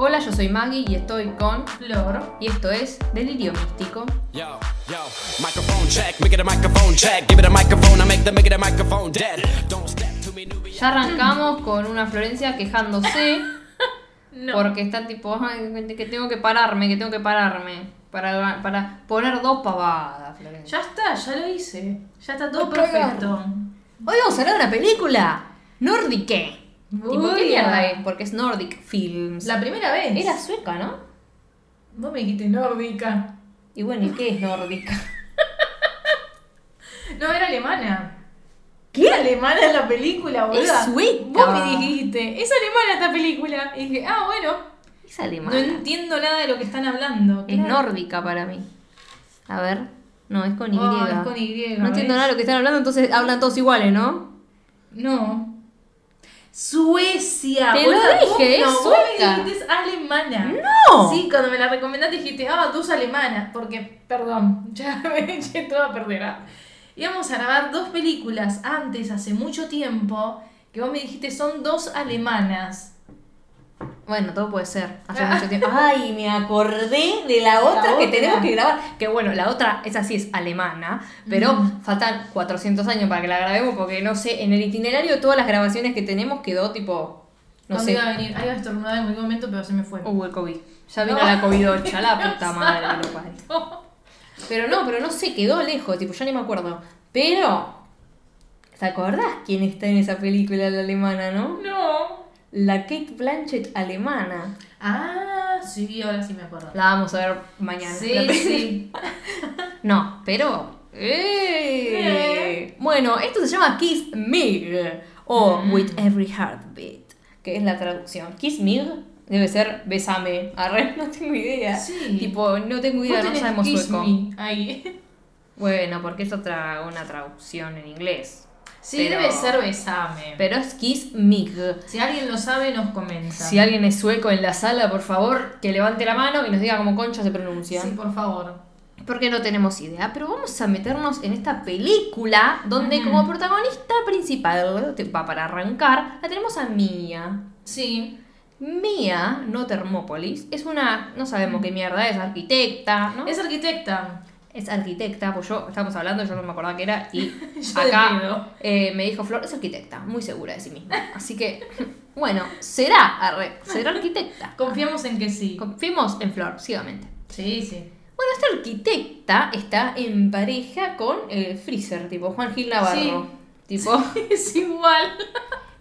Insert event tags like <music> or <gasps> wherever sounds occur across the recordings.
Hola, yo soy Maggie y estoy con Flor. y esto es Delirio Místico. Yo, yo, microphone check, make it a microphone check. Give it a microphone, I make the make it a microphone dead. Don't step to me, newbie. Ya arrancamos con una Florencia quejándose <laughs> No. porque está tipo, "Ay, que tengo que pararme, que tengo que pararme para, para poner dos pavadas, Florencia. Ya está, ya lo hice. Ya está todo Voy perfecto. Hoy vamos a hablar de una película nordique. Tipo, ¿qué Uy, mierda es? Porque es Nordic Films. La primera vez. Era sueca, ¿no? Vos me dijiste nórdica. Y bueno, ¿y qué es nórdica? <laughs> No, era alemana. ¿Qué? Era alemana en la película, boluda. Es sueca. Vos me dijiste, es alemana esta película. Y dije, ah, bueno. Es No alemana. entiendo nada de lo que están hablando. Es Claro. nórdica para mí. A ver. No, es con Y. Oh, es con Y, no entiendo nada de lo que están hablando, entonces hablan todos iguales, ¿no? No. Suecia. Te lo dije, vos- es no, vos sueca. me dijiste es alemana. ¡No! Sí, cuando me la recomendaste dijiste, ah, dos alemanas. Porque, perdón, <laughs> ya me eché todo a perder. ah. Íbamos a grabar dos películas antes, hace mucho tiempo, que vos me dijiste son dos alemanas. Bueno, todo puede ser. Hace <laughs> mucho tiempo. Ay, me acordé de la otra que otra. tenemos que grabar. Que bueno, la otra, esa sí es alemana, pero Mm. faltan 400 años para que la grabemos porque no sé, en el itinerario todas las grabaciones que tenemos quedó tipo. No ¿Cuándo sé. iba a venir? Ahí iba a estornudar en cualquier momento, pero se me fue. Hubo el COVID. Ya vino No. la COVID-8, la puta <laughs> madre lo. No. Pero no, pero no sé, quedó lejos, tipo, ya ni me acuerdo. Pero, ¿te acordás quién está en esa película la alemana, no? No. La Kate Blanchett alemana. Ah, sí, ahora sí me acuerdo. La vamos a ver mañana. Sí, sí. <laughs> No, pero... ¡eh! Eh. Bueno, esto se llama Kiss Me o Mm. With Every Heartbeat, que es la traducción. Kiss Me debe ser besame. Arre, <laughs> no tengo idea. Sí. Tipo, no tengo idea, no sabemos Kiss sueco. Me Ahí. <laughs> Bueno, porque es otra una traducción en inglés. Sí, Pero- debe ser besame. Pero es Kiss Mig. Si alguien lo sabe, nos comenta. Si alguien es sueco en la sala, por favor, que levante la mano y nos diga cómo concha se pronuncia. Sí, por favor. Porque no tenemos idea. Pero vamos a meternos en esta película donde como protagonista principal, va para arrancar, la tenemos a Mia. Sí. Mia, no Termópolis, es una, no sabemos qué mierda es, arquitecta, ¿no? Es arquitecta. Es arquitecta, pues yo estábamos hablando, yo no me acordaba que era, y <laughs> acá eh, me dijo Flor, es arquitecta, muy segura de sí misma. Así que, <laughs> bueno, será, arre, será arquitecta. Confiamos en que sí. Confiemos en Flor, ciegamente. Sí, sí. Bueno, esta arquitecta está en pareja con el Freezer, tipo Juan Gil Navarro. Tipo, <laughs> Es igual.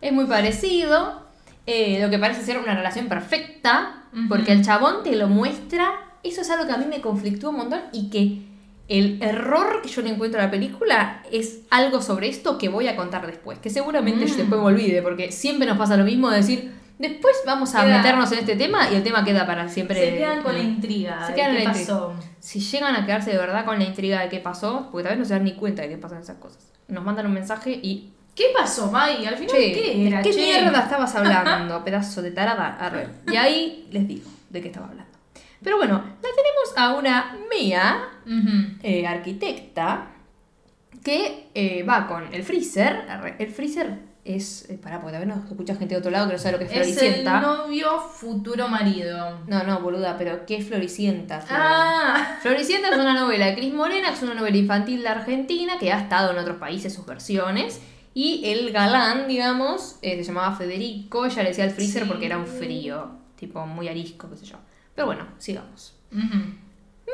es muy parecido. eh, lo que parece ser una relación perfecta, porque el chabón te lo muestra. Eso es algo que a mí me conflictúa un montón y que el error que yo le encuentro a la película es algo sobre esto que voy a contar después. Que seguramente yo Mm. después me olvide, porque siempre nos pasa lo mismo de decir, después vamos a Queda- meternos en este tema y el tema queda para siempre. Se quedan con la intriga. Se de qué pasó. Si llegan a quedarse de verdad con la intriga de qué pasó, porque tal vez no se dan ni cuenta de qué pasan esas cosas. Nos mandan un mensaje y. ¿Qué pasó, Mai? Al final, Che, ¿qué ¿de era? qué che? mierda estabas <laughs> hablando, pedazo de tarada? Arre. Y ahí les digo de qué estaba hablando. Pero bueno, la tenemos a una mía, eh, arquitecta, que eh, va con el freezer. El freezer es. Eh, pará, porque vez nos escucha gente de otro lado que no sabe lo que es Es el floricienta. novio futuro marido. No, no, boluda, pero ¿qué es floricienta? Flor? Ah. <laughs> Floricienta es una novela de Cris Morena, que es una novela infantil de Argentina, que ha estado en otros países sus versiones. Y el galán, digamos, eh, se llamaba Federico, ella le decía el freezer Sí. porque era un frío, tipo muy arisco, qué sé yo. Pero bueno, sigamos. Ujú.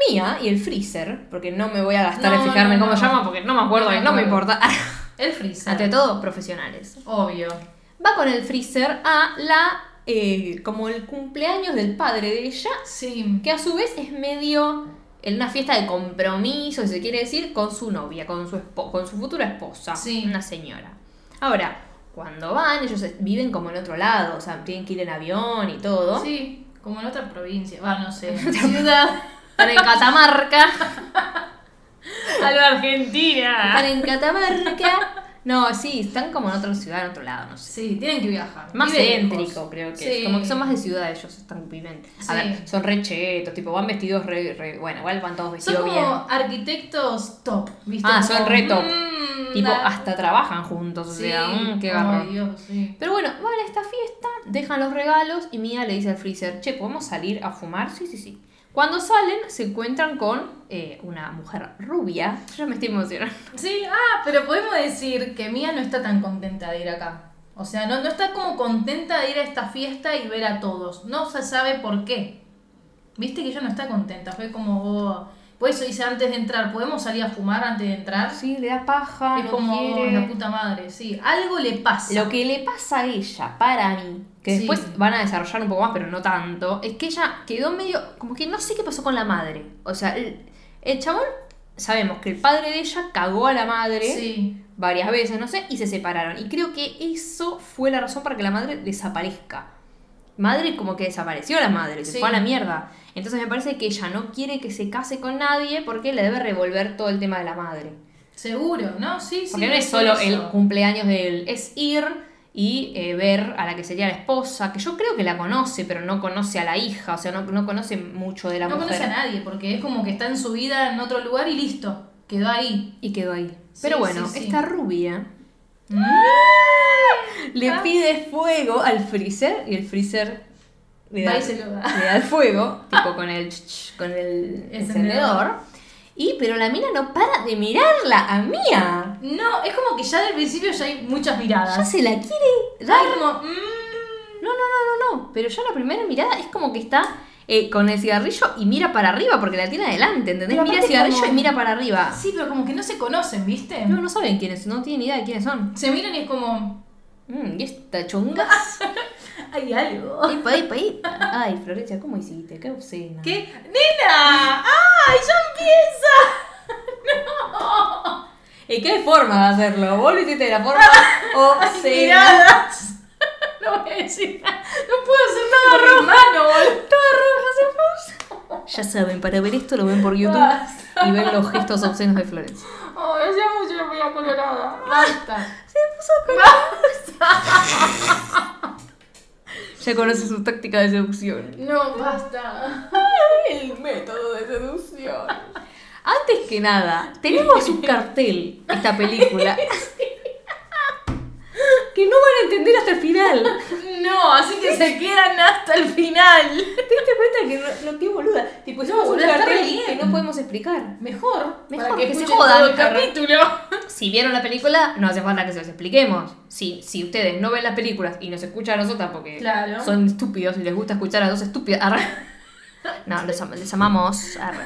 Mía y el freezer, porque no me voy a gastar No, en fijarme no, cómo no. se llama, porque no me acuerdo No me y no me acuerdo. importa. <laughs> El freezer. Ante todo, profesionales. Obvio. Va con el freezer a la, eh, como el cumpleaños del padre de ella, Sí. que a su vez es medio en una fiesta de compromiso, si se quiere decir, con su novia, con su, con su futura esposa, Sí. una señora. Ahora, cuando van, ellos viven como en otro lado, o sea, tienen que ir en avión y todo. Sí, como en otra provincia. Va, no sé. Ciudad. Están en Catamarca, <laughs> A la Argentina. están en Catamarca No, sí, están como en otra ciudad, en otro lado, no sé. Sí, tienen que viajar. Más céntrico, creo que Sí. es. Como que son más de ciudad ellos, están viven. A Sí. ver, son re chetos, tipo, van vestidos re, re- Bueno, igual van todos Son vestidos como bien. arquitectos top, ¿viste? Ah, Como, son re top. mm, Tipo, hasta trabajan juntos, o Sí. sea, mm, qué sí. Pero bueno, van a esta fiesta, dejan los regalos y Mia le dice al freezer, che, ¿podemos salir a fumar? Sí, sí, sí. Cuando salen, se encuentran con eh, una mujer rubia. Yo <laughs> ya me estoy emocionando. Sí, ah, pero podemos decir que Mía no está tan contenta de ir acá. O sea, no, no está como contenta de ir a esta fiesta y ver a todos. No se sabe por qué. Viste que ella no está contenta. Fue como. oh, Por eso dice antes de entrar, ¿podemos salir a fumar antes de entrar? Sí, le da paja, es no como quiere. la puta madre, sí. Algo le pasa. Lo que le pasa a ella, para mí, que Sí. después van a desarrollar un poco más, pero no tanto, es que ella quedó medio, como que no sé qué pasó con la madre. O sea, el, el chabón, sabemos que el padre de ella cagó a la madre Sí. varias veces, no sé, y se separaron. Y creo que eso fue la razón para que la madre desaparezca. Madre como que desapareció la madre, se Sí. fue a la mierda. Entonces me parece que ella no quiere que se case con nadie porque le debe revolver todo el tema de la madre. Seguro, ¿no? Sí, sí. Porque no es solo eso. el cumpleaños de él, es ir y eh, ver a la que sería la esposa, que yo creo que la conoce, pero no conoce a la hija, o sea, no, no conoce mucho de la No mujer. conoce a nadie, porque es como que está en su vida en otro lugar y listo. Quedó ahí. Y quedó ahí. Sí, Pero bueno, sí, sí. esta rubia Mm. le Ah. pide fuego al freezer y el freezer le da, le da el fuego, tipo con el, con <laughs> el Encendedor. encendedor. Y pero la mina no para de mirarla a Mía. No, es como que ya del principio ya hay muchas miradas. Ya se la quiere dar. Como. mm, No, no, no, no, no. Pero ya la primera mirada es como que está eh, con el cigarrillo y mira para arriba porque la tiene adelante, ¿entendés? Pero Mira el cigarrillo como- y mira para arriba. Sí, pero como que no se conocen, ¿viste? No, no saben quiénes, no tienen idea de quiénes son. Se miran y es como. Mm, y esta chunga. <laughs> Hay algo. Epa, epa, epa. Ay, Florencia, ¿cómo hiciste? Qué obscena. ¿Qué? ¡Nena! ¡Ay, ya empieza! <laughs> ¡No! ¿Y qué forma de hacerlo? ¿Vos lo hiciste de la forma <laughs> obscena? Miradas. No voy a decir nada. No puedo hacer nada mi mano, boludo. Ya saben, para ver esto lo ven por YouTube y ven los gestos obscenos de Florencia. Ay, hacía mucho que me veía colorada. Basta. <laughs> Ya conoce su táctica de seducción. No, basta. <laughs> El método de seducción. Antes que nada, tenemos un cartel, esta película, <laughs> <gasps> que no van a entender hasta el final. <laughs> No, así que se quedan hasta el final. <laughs> ¿Te diste cuenta que no, no qué boluda? Tipo, hicimos un boluda, está cartel que no podemos explicar. Mejor. Mejor para que, que se jodan, todo el capítulo. <laughs> Si vieron la película, no hace falta que se los expliquemos. Si, si ustedes no ven las películas y nos escuchan a nosotras porque Claro. son estúpidos y les gusta escuchar a dos estúpidas. No, les, am- les amamos. arre.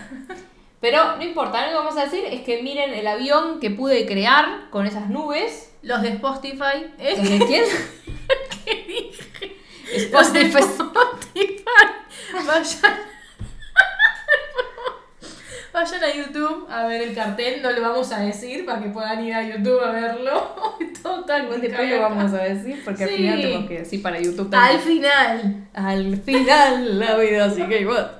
Pero no importa, lo que vamos a decir es que miren el avión que pude crear con esas nubes. Los de Spotify. <laughs> ¿Los de quién? ¿Qué dije? Los de Spotify. Vayan. <laughs> Vayan a YouTube a ver el cartel, no lo vamos a decir para que puedan ir a YouTube a verlo. <laughs> Total, Después lo vamos a decir porque al Sí. final tenemos que decir para YouTube Al también. final. Al final la vida sigue igual.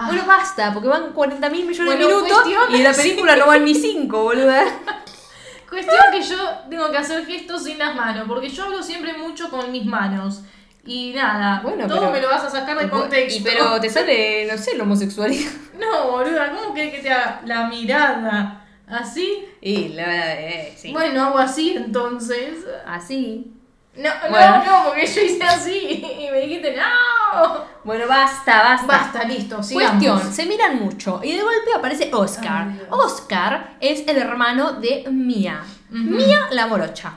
Ah. Bueno, basta, porque van 40 mil millones Bueno, de minutos cuestión- y la película no van ni 5, boluda. <laughs> Cuestión que yo tengo que hacer gestos sin las manos, porque yo hablo siempre mucho con mis manos. Y nada, Bueno, todo pero- me lo vas a sacar de Y contexto. pero te <laughs> sale, no sé, la homosexualidad. No, boluda, ¿cómo querés que te haga la mirada? ¿Así? Y la eh, sí. Bueno, hago así entonces. Así. No, Bueno. no, no, porque yo hice así y me dijiste, no. Bueno, basta, basta. Basta, listo, sigamos. Cuestión, se miran mucho y de golpe aparece Oscar. Ay. Oscar es el hermano de Mia. Ujú. Mia la morocha.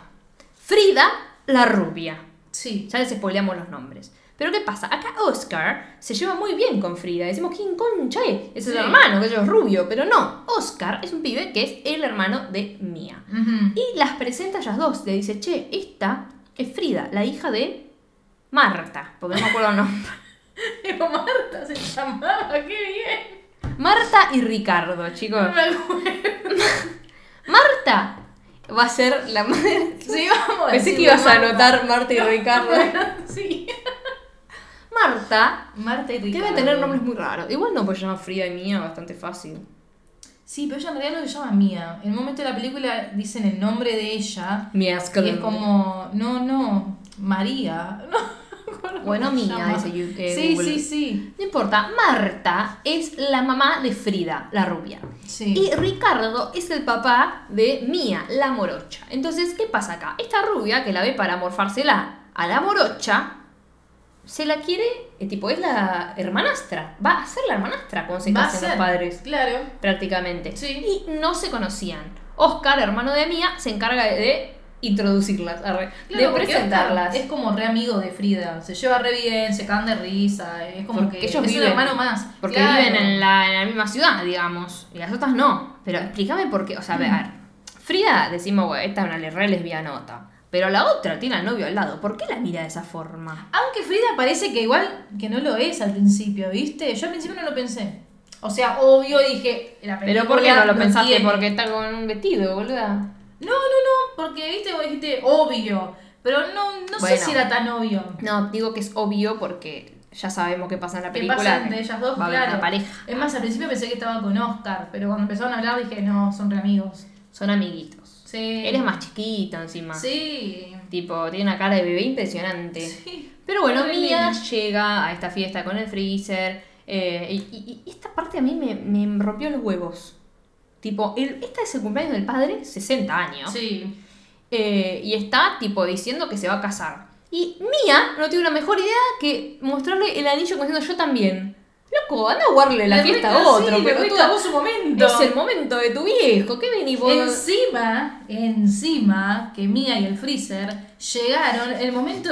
Frida la rubia. Sí. Ya les spoileamos los nombres. Pero ¿qué pasa? Acá Oscar se lleva muy bien con Frida. Decimos, ¿quién concha es? Es el Sí. hermano, que es rubio. Pero no, Oscar es un pibe que es el hermano de Mia. Ujú. Y las presenta a ellas dos. Le dice, che, esta es Frida, la hija de Marta. Porque no me acuerdo el nombre. <laughs> Pero Marta se llamaba, qué bien. Marta y Ricardo, chicos. No me acuerdo. <laughs> Marta va a ser la madre. Sí, vamos a Pensé que ibas a anotar Marta y Ricardo. sí. Marta Marta y Ricardo. debe tener nombres muy raros. Igual no, pues llama Frida y Mía, bastante fácil. Sí, pero ella en realidad no se llama Mía. En un momento de la película dicen el nombre de ella. Mías Y es como, no, no, María. <laughs> No, Bueno, you- eh, Sí, Google. sí, sí. No importa, Marta es la mamá de Frida, la rubia. Sí. Y Ricardo es el papá de Mía, la morocha. Entonces, ¿qué pasa acá? Esta rubia que la ve para morfársela a la morocha, se la quiere, eh, tipo, es la hermanastra. Va a ser la hermanastra cuando se Va a casen los padres, Claro. prácticamente. Sí. Y no se conocían. Oscar, hermano de Mía, se encarga de, introducirlas, arre, Claro, de presentarlas. Es como re amigo de Frida. Se lleva re bien, se cagan de risa. Es como Porque que ellos es viven, un hermano más. Porque Claro. viven en la, en la misma ciudad, digamos. Y las otras no. Pero explícame por qué. O sea, a ver. Frida, decimos, güey, esta es una re lesbianota. Pero la otra tiene al novio al lado. ¿Por qué la mira de esa forma? Aunque Frida parece que igual que no lo es al principio, ¿viste? Yo al principio no lo pensé. O sea, obvio dije. La Pero ¿por qué no lo pensaste? tiene. Porque está con un vestido, boluda. No, no, no, porque viste, vos dijiste obvio. Pero no, no sé si era tan obvio. No, digo que es obvio porque ya sabemos qué pasa en la ¿Qué película. pasa entre ellas dos? Va claro. una pareja. Es más, al principio pensé que estaba con Oscar, pero cuando empezaron a hablar dije, no, son re amigos. Son amiguitos. Sí. Él es más chiquito encima. Sí. Tipo, tiene una cara de bebé impresionante. Sí. Pero bueno, Re Mia lindo. llega a esta fiesta con el freezer. eh, y, esta parte a mí me, me rompió los huevos. Tipo, el, esta es el cumpleaños del padre, 60 años. Sí. eh, y está, tipo, diciendo que se va a casar. Y Mia no tiene una mejor idea que mostrarle el anillo como diciendo yo también. Loco, anda a guardarle la Le fiesta a otro. sí, pero tú- su momento. es el momento de tu viejo. ¿Qué venís vos? Encima, encima, que Mia y el freezer llegaron en el momento.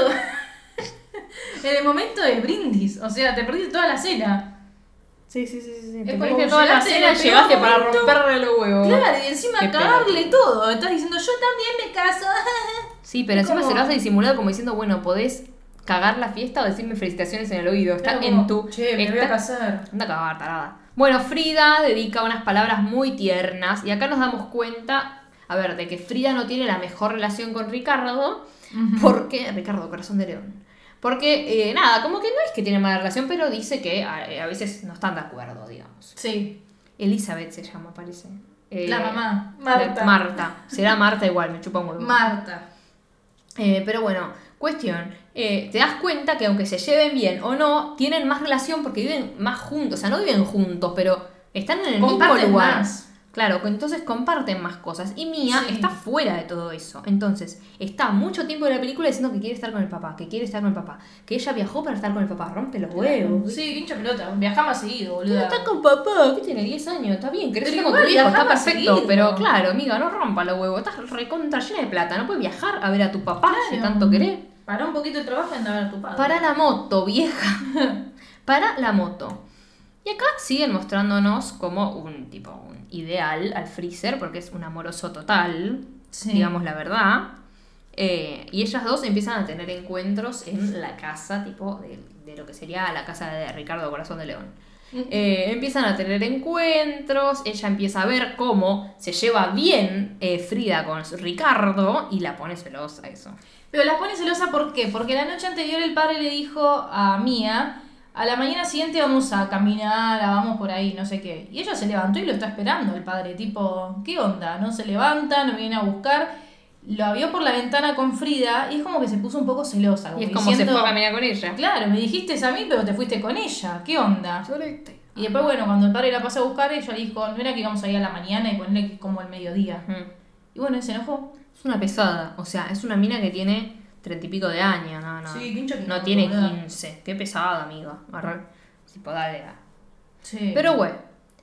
en <laughs> el momento del brindis. O sea, te perdiste toda la cena. Sí, sí, sí, sí. Te perdiste toda la cena, llegaste para romperle los huevos. Claro, y encima Qué cagarle todo. Estás diciendo, yo también me caso. <laughs> Sí, pero encima se lo hace disimulado como diciendo, bueno, podés cagar la fiesta o decirme felicitaciones en el oído. Está en como, tu. Che, me voy está- a casar. Anda a cagar, tarada. Bueno, Frida dedica unas palabras muy tiernas y acá nos damos cuenta, a ver, de que Frida no tiene la mejor relación con Ricardo, porque. Ricardo, corazón de león. Porque, eh, nada, como que no es que tiene mala relación, pero dice que a, a veces no están de acuerdo, digamos. Sí. Elizabeth se llama, parece. Eh, La mamá, la- Marta. Marta. Será Marta igual, me chupa un huevo. Marta. Eh, pero bueno, cuestión. eh, te das cuenta que aunque se lleven bien o no, tienen más relación porque viven más juntos. O sea, no viven juntos, pero están en el Comparten mismo lugar. más. Claro, entonces comparten más cosas. Y Mia Sí. está fuera de todo eso. Entonces, está mucho tiempo en la película diciendo que quiere estar con el papá, que quiere estar con el papá. Que ella viajó para estar con el papá. Rompe los huevos. Sí, hincha pelota. Viajamos seguido, Pero boludo. está con papá, que tiene 10 años, está bien, querés estar con tu viejo, está perfecto. seguido. Pero claro, amiga, no rompa los huevos, estás recontra llena de plata, no puedes viajar a ver a tu papá si Claro. tanto querés. Pará un poquito el trabajo y anda a ver a tu padre. Para la moto, vieja. <laughs> Para la moto. Y acá siguen mostrándonos como un tipo, un ideal al freezer, porque es un amoroso total, Sí. digamos la verdad. Eh, y ellas dos empiezan a tener encuentros en la casa, tipo, de, de lo que sería la casa de Ricardo Corazón de León. Eh, empiezan a tener encuentros, ella empieza a ver cómo se lleva bien eh, Frida con Ricardo y la pone celosa eso. Pero las pone celosa ¿por qué? Porque la noche anterior el padre le dijo a Mía, a la mañana siguiente vamos a caminar, a vamos por ahí, no sé qué. Y ella se levantó y lo está esperando el padre, tipo, ¿qué onda? No se levanta, no viene a buscar. Lo vio por la ventana con Frida y es como que se puso un poco celosa. Y es como como se diciendo, fue a caminar con ella. Claro, me dijiste a mí, pero te fuiste con ella. ¿Qué onda? Y después, bueno, cuando el padre la pasó a buscar, ella dijo, no era que íbamos a ir a la mañana y ponerle que como el mediodía. Y bueno, él se enojó. Es una pesada, o sea, es una mina que tiene treinta y pico de años, no, no. Sí, no tiene. 15. Qué pesada, amiga. Tipo, dale. ah. Sí. Pero bueno,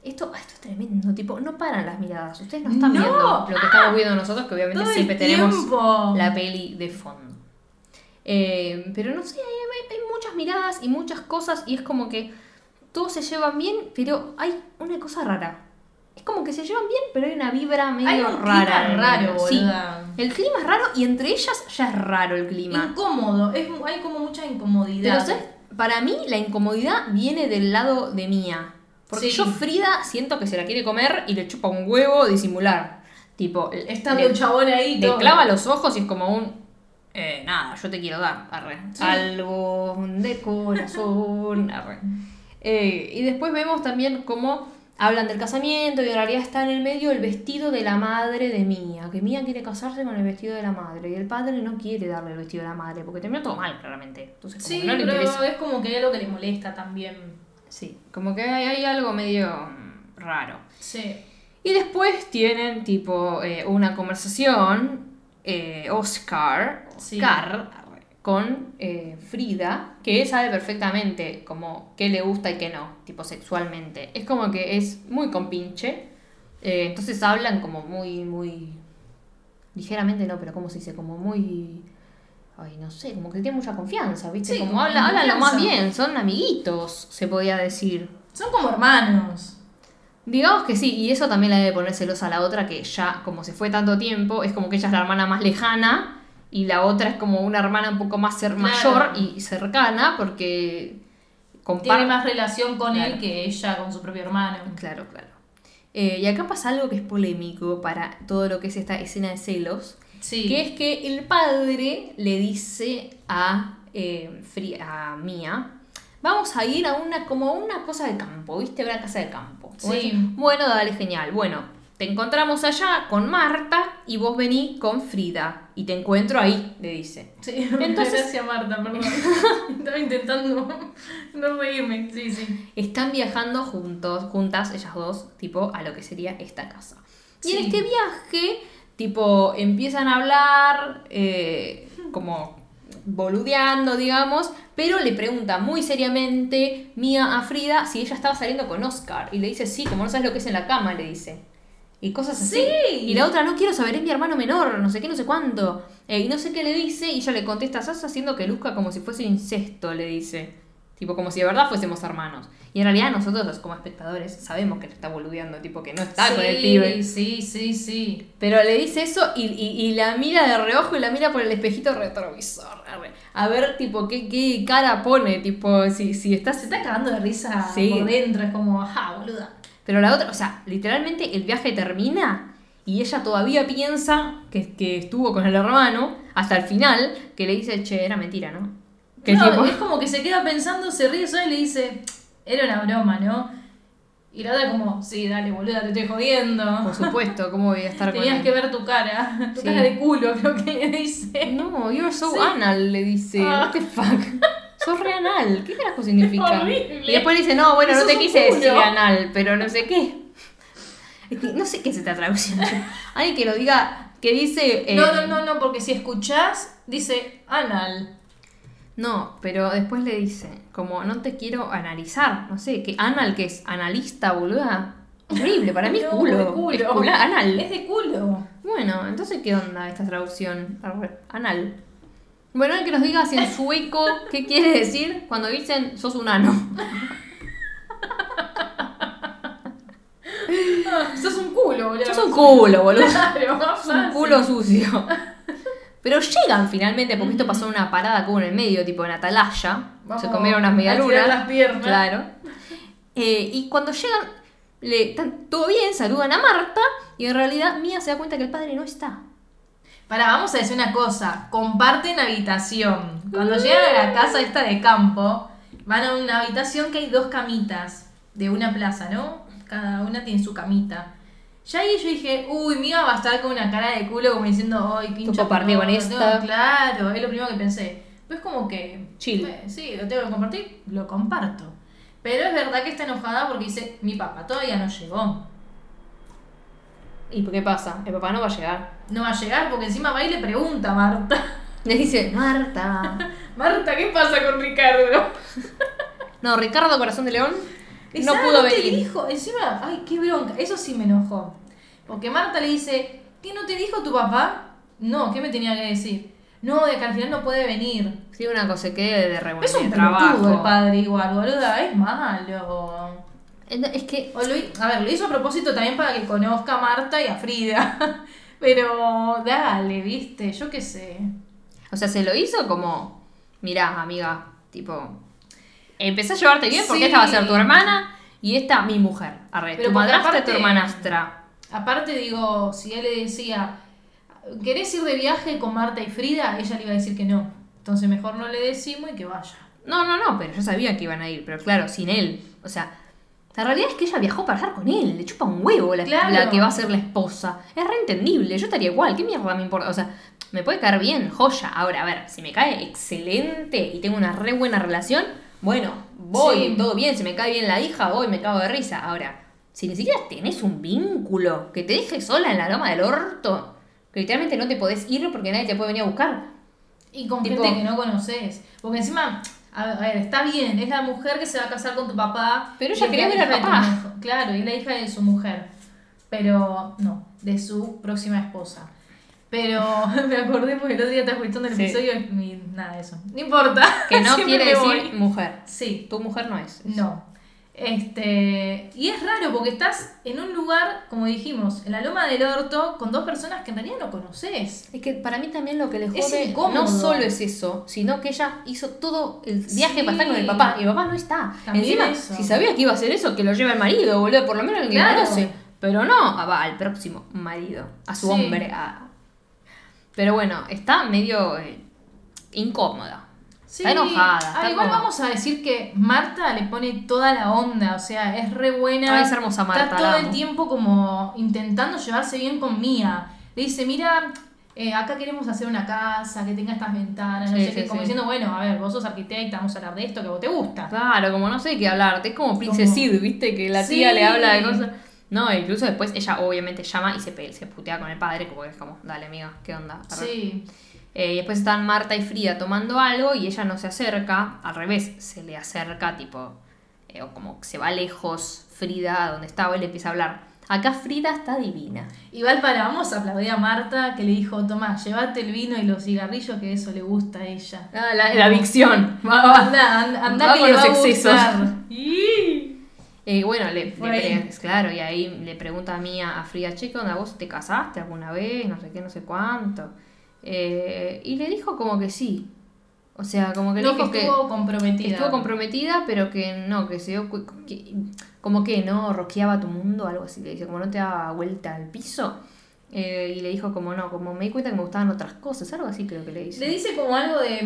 esto, esto es tremendo, tipo, no paran las miradas. Ustedes no están No. viendo lo que estamos viendo nosotros, que obviamente Todo siempre tenemos la peli de fondo. Eh, pero no sé, hay, muchas miradas y muchas cosas y es como que todos se llevan bien, pero hay una cosa rara. Es como que se llevan bien, pero hay una vibra medio Hay un rara. clima raro. Sí. El clima es raro y entre ellas ya es raro el clima. Incómodo, es, hay como mucha incomodidad. Pero ¿sabes? Para mí la incomodidad viene del lado de Mía. Porque Sí. yo Frida siento que se la quiere comer y le chupa un huevo disimular. Tipo, Estando le, el chabón ahí le todo. clava los ojos y es como un... eh, nada, yo te quiero dar, arre. Sí. Algo de corazón, <laughs> arre. Eh, y después vemos también cómo hablan del casamiento y en realidad está en el medio el vestido de la madre de Mía, que Mía quiere casarse con el vestido de la madre y el padre no quiere darle el vestido de la madre porque terminó todo mal, claramente. Entonces, como Sí, no le pero interesa. es como que hay algo que le molesta también. Sí, como que hay, hay algo medio mm, raro. Sí. Y después tienen tipo eh, una conversación eh, Oscar, Sí. Oscar con eh, Frida, que sabe perfectamente como qué le gusta y qué no, tipo sexualmente. Es como que es muy compinche. entonces hablan como muy, muy... Ligeramente no, pero ¿cómo se dice? Como muy... Ay, no sé, como que tiene mucha confianza, ¿viste? Sí, como como habla, hablan lo más bien, son amiguitos, se podía decir. Son como hermanos. Digamos que sí, y eso también la debe poner celosa a la otra, que ya, como se fue tanto tiempo, es como que ella es la hermana más lejana y la otra es como una hermana un poco más ser Claro. mayor y cercana porque Tiene más relación con Claro. él que ella con su propio hermano. Claro, claro. Eh, y acá pasa algo que es polémico para todo lo que es esta escena de celos, Sí. que es que el padre le dice a, eh, a Mía, vamos a ir a una, como una cosa de campo, ¿viste? A una casa de campo. Sí. Bueno, dale, genial. Bueno, te encontramos allá con Marta y vos venís con Frida. Y te encuentro ahí, le dice. Sí, <laughs> Entonces- gracias Marta, perdón. <laughs> Estaba intentando <laughs> no reírme. Sí, sí. Están viajando juntos, juntas, ellas dos, tipo, a lo que sería esta casa. Y en este viaje, tipo, empiezan a hablar, eh, como boludeando, digamos, pero le pregunta muy seriamente Mía a Frida si ella estaba saliendo con Oscar. Y le dice, sí, como no sabes lo que es en la cama, le dice. Y cosas así. Sí. Y la otra, no quiero saber, es mi hermano menor, no sé qué, no sé cuánto. Eh, y no sé qué le dice, y ella le contesta, estás haciendo que luzca como si fuese incesto, le dice. Tipo, como si de verdad fuésemos hermanos. Y en realidad nosotros, como espectadores, sabemos que le está boludeando, tipo, que no está con el pibe. Sí, sí, sí. Pero le dice eso y, y- y la mira de reojo y la mira por el espejito retrovisor. A ver, tipo, qué, qué cara pone, tipo, si, si Se estás... está cagando de risa Sí. por dentro. Es como, ajá, boluda. Pero la otra, o sea, literalmente el viaje termina y ella todavía piensa que, que estuvo con el hermano hasta el final, que le dice, che, era mentira, ¿no? Que no, tipo- es como que se queda pensando, se ríe sola y le dice, era una broma, ¿no? Y la otra como, sí, dale, boluda, te estoy jodiendo. Por supuesto, ¿cómo voy a estar con Tenías que ver tu cara, tu Sí. cara de culo, creo que le dice. No, you're so Sí. anal, le dice. Ah. What the fuck? Sos re anal. ¿Qué carajo significa? Y después dice, no, bueno, no te quise decir anal, pero no sé qué. Es que no sé qué se está traduciendo. Alguien que lo diga, que dice. eh, No, no, no, no, porque si escuchás, dice anal. No, pero después le dice, como no te quiero analizar, no sé, que anal que es analista, boluda. Horrible, para mí es <laughs> No, culo. de culo. Es anal. Es de culo. Bueno, entonces, ¿qué onda esta traducción? Anal. Bueno, hay que nos diga si en sueco <laughs> qué quiere decir cuando dicen sos un ano. Ah, sos un culo, boludo. Sos un culo, boludo. Claro, Sos un culo sucio. Pero llegan finalmente, porque esto pasó en una parada como en el medio, tipo en Atalaya. Vamos se comieron unas medialunas. las piernas. Claro. Eh, y cuando llegan, le, están todo bien, saludan a Marta. Y en realidad Mía se da cuenta que el padre no está. Para, vamos a decir una cosa. Comparten habitación. Cuando llegan a la casa esta de campo, van a una habitación que hay dos camitas de una plaza, ¿no? Cada una tiene su camita. Ya ahí yo dije, uy, Mía va a estar con una cara de culo como diciendo, ay, pincha. compartí no, con no, esta". claro, es lo primero que pensé. Pues como que... Chill. sí, lo tengo que compartir, lo comparto. Pero es verdad que está enojada porque dice, mi papá todavía no llegó. ¿Y qué pasa? El papá no va a llegar. No va a llegar porque encima va y le pregunta a Marta. Le dice, Marta. <laughs> Marta, ¿qué pasa con Ricardo? No, Ricardo Corazón de León no pudo te venir. dijo, encima, ay, qué bronca, eso sí me enojó. Porque Marta le dice, ¿qué no te dijo tu papá? No, ¿qué me tenía que decir? No, de que al final no puede venir. Sí, una cosa que de reunión Es un trabajo. el padre igual, boluda, es malo. Es que O lo a ver, lo hizo a propósito también para que conozca a Marta y a Frida. <laughs> Pero dale, viste, yo qué sé. O sea, se lo hizo como, mirá, amiga, tipo, empecé a llevarte bien porque Sí. esta va a ser tu hermana y esta mi mujer. Arre, Pero tu madrastra aparte- tu hermanastra. Aparte, digo, si él le decía, ¿querés ir de viaje con Marta y Frida? Ella le iba a decir que no. Entonces mejor no le decimos y que vaya. No, no, no, pero yo sabía que iban a ir, pero claro, sin él. O sea, La realidad es que ella viajó para estar con él, le chupa un huevo la, Claro. la que va a ser la esposa. Es re entendible, yo estaría igual, ¿qué mierda me importa? O sea, me puede caer bien, joya. Ahora, a ver, si me cae excelente y tengo una re buena relación, bueno, voy, Sí. todo bien, si me cae bien la hija, voy, me cago de risa. Ahora, si ni siquiera tenés un vínculo que te deje sola en la loma del orto, que literalmente no te podés ir porque nadie te puede venir a buscar. Y con Tipo- gente que no conoces. Porque encima, a ver, está bien, es la mujer que se va a casar con tu papá. Pero ella quería ver al papá. Claro, y es la hija de su mujer. Pero no, de su próxima esposa. Pero <laughs> me acordé porque el otro día estaba escuchando el Sí. episodio y nada de eso. No importa. Que no <laughs> quiere decir mujer. Sí, Tu mujer no es. no. Este, y es raro porque estás en un lugar, como dijimos, en la loma del orto, con dos personas que en realidad no conoces. Es que para mí también lo que le Es jode no solo es eso, sino que ella hizo todo el viaje Sí. para estar con el papá y el papá no está. También Encima, eso. si sabía que iba a hacer eso, que lo lleve el marido, boludo, por lo menos el que Claro. conoce. Pero no, ah, va al próximo marido, a su Sí. hombre. a- Pero bueno, está medio eh, incómoda. Está enojada. Ah, está igual como- vamos a decir que Marta le pone toda la onda, o sea, es re buena. Es hermosa Marta, Está todo el tiempo como intentando llevarse bien con Mía. Le dice, mira, eh, acá queremos hacer una casa que tenga estas ventanas, no Sí, sé qué, sí, como sí. diciendo, bueno, a ver, vos sos arquitecta, vamos a hablar de esto que a vos te gusta. Claro, como no sé qué hablarte. Es como Princess Como- Sid, ¿viste? Que la Sí. tía le habla de cosas. No, incluso después ella obviamente llama y se, pe- se putea con el padre, como que es como, dale amiga, ¿qué onda? Sí, Eh, y después están Marta y Frida tomando algo y ella no se acerca, al revés, se le acerca, tipo, eh, o como que se va lejos Frida a donde estaba y le empieza a hablar. Acá Frida está divina. Igual para, vamos a aplaudir a Marta que le dijo, Tomás, llévate el vino y los cigarrillos que eso le gusta a ella. Ah, la, la adicción. Va, va. Anda, anda, anda Va que con le los va excesos. <laughs> Eh, bueno, le, le claro, y ahí le pregunta a mí a Frida, che, ¿qué onda? ¿Vos te casaste alguna vez? No sé qué, no sé cuánto. Eh, y le dijo como que sí. O sea, como que le No, dijo que que estuvo comprometida. estuvo comprometida, pero que no, que se dio que- como que no roqueaba tu mundo, algo así. Le dice, como no te daba vuelta al piso. Eh, y le dijo como no, como me di cuenta que me gustaban otras cosas, algo así creo que le dice. Le dice como algo de.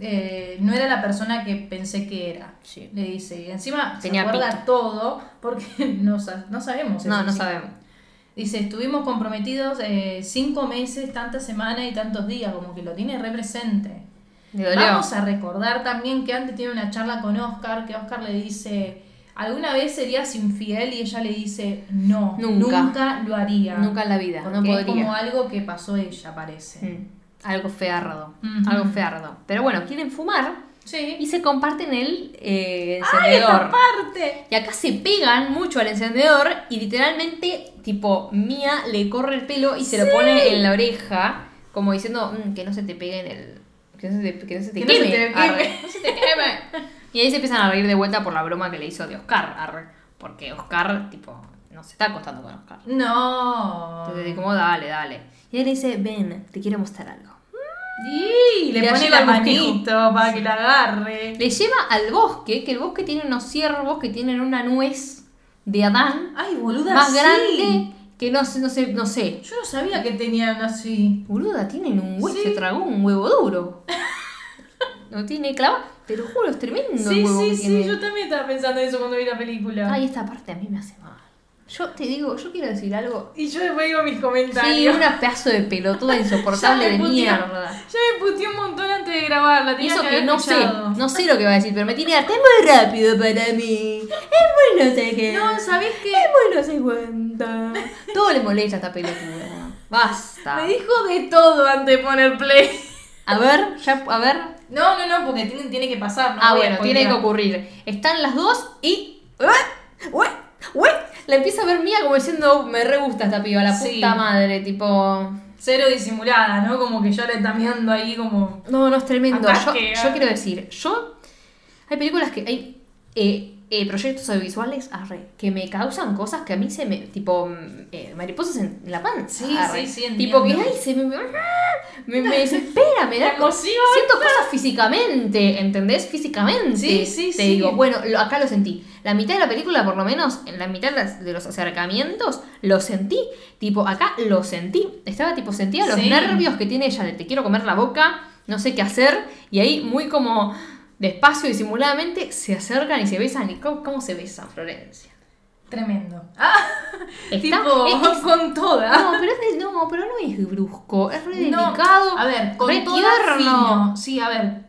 eh, no era la persona que pensé que era. Sí. Le dice. Y encima Tenía se acuerda pito. todo porque <laughs> no, no sabemos eso. No, no sí. sabemos. Dice, estuvimos comprometidos eh, cinco meses, tantas semanas y tantos días, como que lo tiene re presente. Le dolió. Vamos a recordar también que antes tiene una charla con Oscar, que Oscar le dice, ¿alguna vez serías infiel? Y ella le dice, no, Nunca. nunca, lo haría. Nunca en la vida, Porque no es podría. como algo que pasó ella, parece. Mm, algo feardo. Ujú. Algo feardo. Pero bueno, quieren fumar Sí. y se comparten el eh, ¡Ay, encendedor. parte! y acá se pegan mucho al encendedor y literalmente, tipo, Mía le corre el pelo y se lo pone en la oreja, como diciendo "Mm, que no se te pegue en el. Que no se te, que no se te queme. no se te queme. Y ahí se empiezan a reír de vuelta por la broma que le hizo de Oscar. arre, porque Oscar, tipo, no se está acostando con Oscar. No. Entonces, como, dale, dale. Y él le dice, ven, te quiero mostrar algo. Y le Le pone la manito para que la agarre. Le lleva al bosque, que el bosque tiene unos ciervos que tienen una nuez de Adán Ay, boluda, más sí. grande que no sé, no sé, no sé. Yo no sabía que tenían así. Boluda, tienen un huevo, Sí. se tragó un huevo duro. <laughs> no tiene clava, te lo juro, es tremendo el Sí, huevo sí, que sí, tiene. yo también estaba pensando en eso cuando vi la película. Ay, esta parte a mí me hace mal. Yo te digo, yo quiero decir algo. Y yo después digo mis Sí, comentarios. una pedazo de pelotuda <laughs> insoportable de mierda. Ya me puteé un montón antes de grabarla. Tenía eso que no sé, no sé lo que va a decir, pero me tiene harta. Es muy rápido para mí. Es muy no sé qué. No, ¿sabés qué? Es muy no sé cuánta. Todo le molesta a esta pelotuda. Basta. Me dijo de todo antes de poner play. A ver, ya, a ver. No, no, no, porque tiene, tiene que pasar. No ah, bueno, tiene que ocurrir. Están las dos y. ¡Ué! ¡Ué! ¡Ué! La empieza a ver mía como diciendo, me re gusta esta piba, la Sí. puta madre, tipo. Cero disimulada, ¿no? Como que ya le está mirando ahí como... No, no es tremendo. Yo, yo ah. quiero decir, yo. Hay películas que. Hay eh, eh, proyectos audiovisuales arre, que me causan cosas que a mí se me. Tipo. mm, eh, mariposas en la panza. Sí, arre. sí, sí, Tipo que. Ay, se me. Me, me desespera, me <laughs> da. Me emociona. Siento cosas físicamente, ¿entendés? Físicamente. Sí, sí, Te sí. digo, bueno, lo- acá lo sentí. La mitad de la película, por lo menos, en la mitad de los acercamientos, lo sentí. Tipo, acá lo sentí. Estaba tipo, sentía los Sí. nervios que tiene ella de te quiero comer la boca, no sé qué hacer. Y ahí, muy como despacio, disimuladamente, se acercan y se besan. ¿Y cómo, cómo se besan, Florencia? Tremendo. Ah, Está- tipo, es- con toda. No, pero, es de- no, pero no es brusco, es re No, delicado. a ver, con toda fino. Sí, a ver,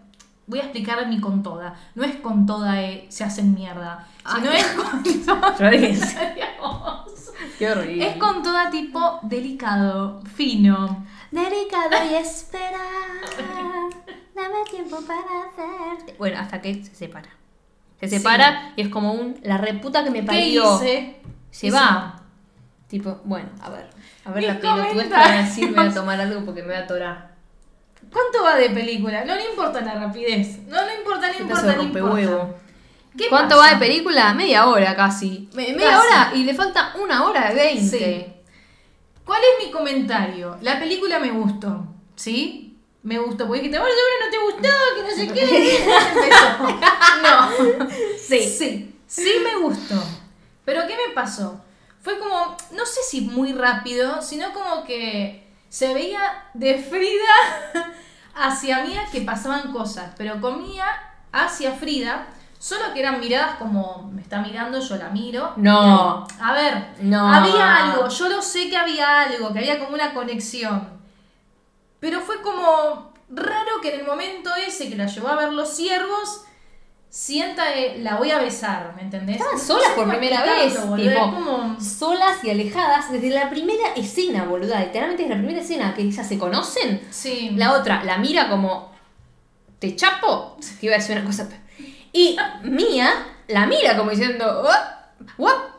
voy a explicar mi con toda. No es con toda eh, se hacen mierda. Sino Ay. es con <laughs> toda. Florencia. Qué horrible. Es con toda tipo delicado, fino. Delicado y esperar. Dame tiempo para hacerte. Bueno, hasta que se separa. Se Sí. separa y es como un. La reputa que me ¿Qué parió. hice? Se va. Tipo, bueno, a ver. A ver la pelotudez que voy a tomar algo porque me voy a atorar. ¿Cuánto va de película? No le importa la rapidez. No le importa, no Qué importa, no importa. ¿Qué ¿Cuánto pasa? va de película? Media hora casi. Me- media Casi. hora y le falta una hora de veinte. Sí. ¿Cuál es mi comentario? La película me gustó, ¿sí? Me gustó, porque dijiste, bueno, seguro no te gustó, que no sé qué. <laughs> No. Sí. Sí, sí me gustó. Pero ¿qué me pasó? Fue como, no sé si muy rápido, sino como que se veía de Frida <laughs> hacia Mía que pasaban cosas, pero con Mía hacia Frida, solo que eran miradas como, me está mirando, yo la miro. No. A ver, No. había algo, yo lo sé que había algo, que había como una conexión. Pero fue como raro que en el momento ese que la llevó a ver los ciervos, sienta, eh, la voy a besar, ¿me entendés? Estaban solas por primera vez, boludo, tipo, como... solas y alejadas desde la primera escena, boluda. Literalmente es la primera escena que ellas se conocen. Sí. La otra la mira como, ¿te chapo? Que iba a decir una cosa. Y Mía la mira como diciendo, ¿what? ¿What?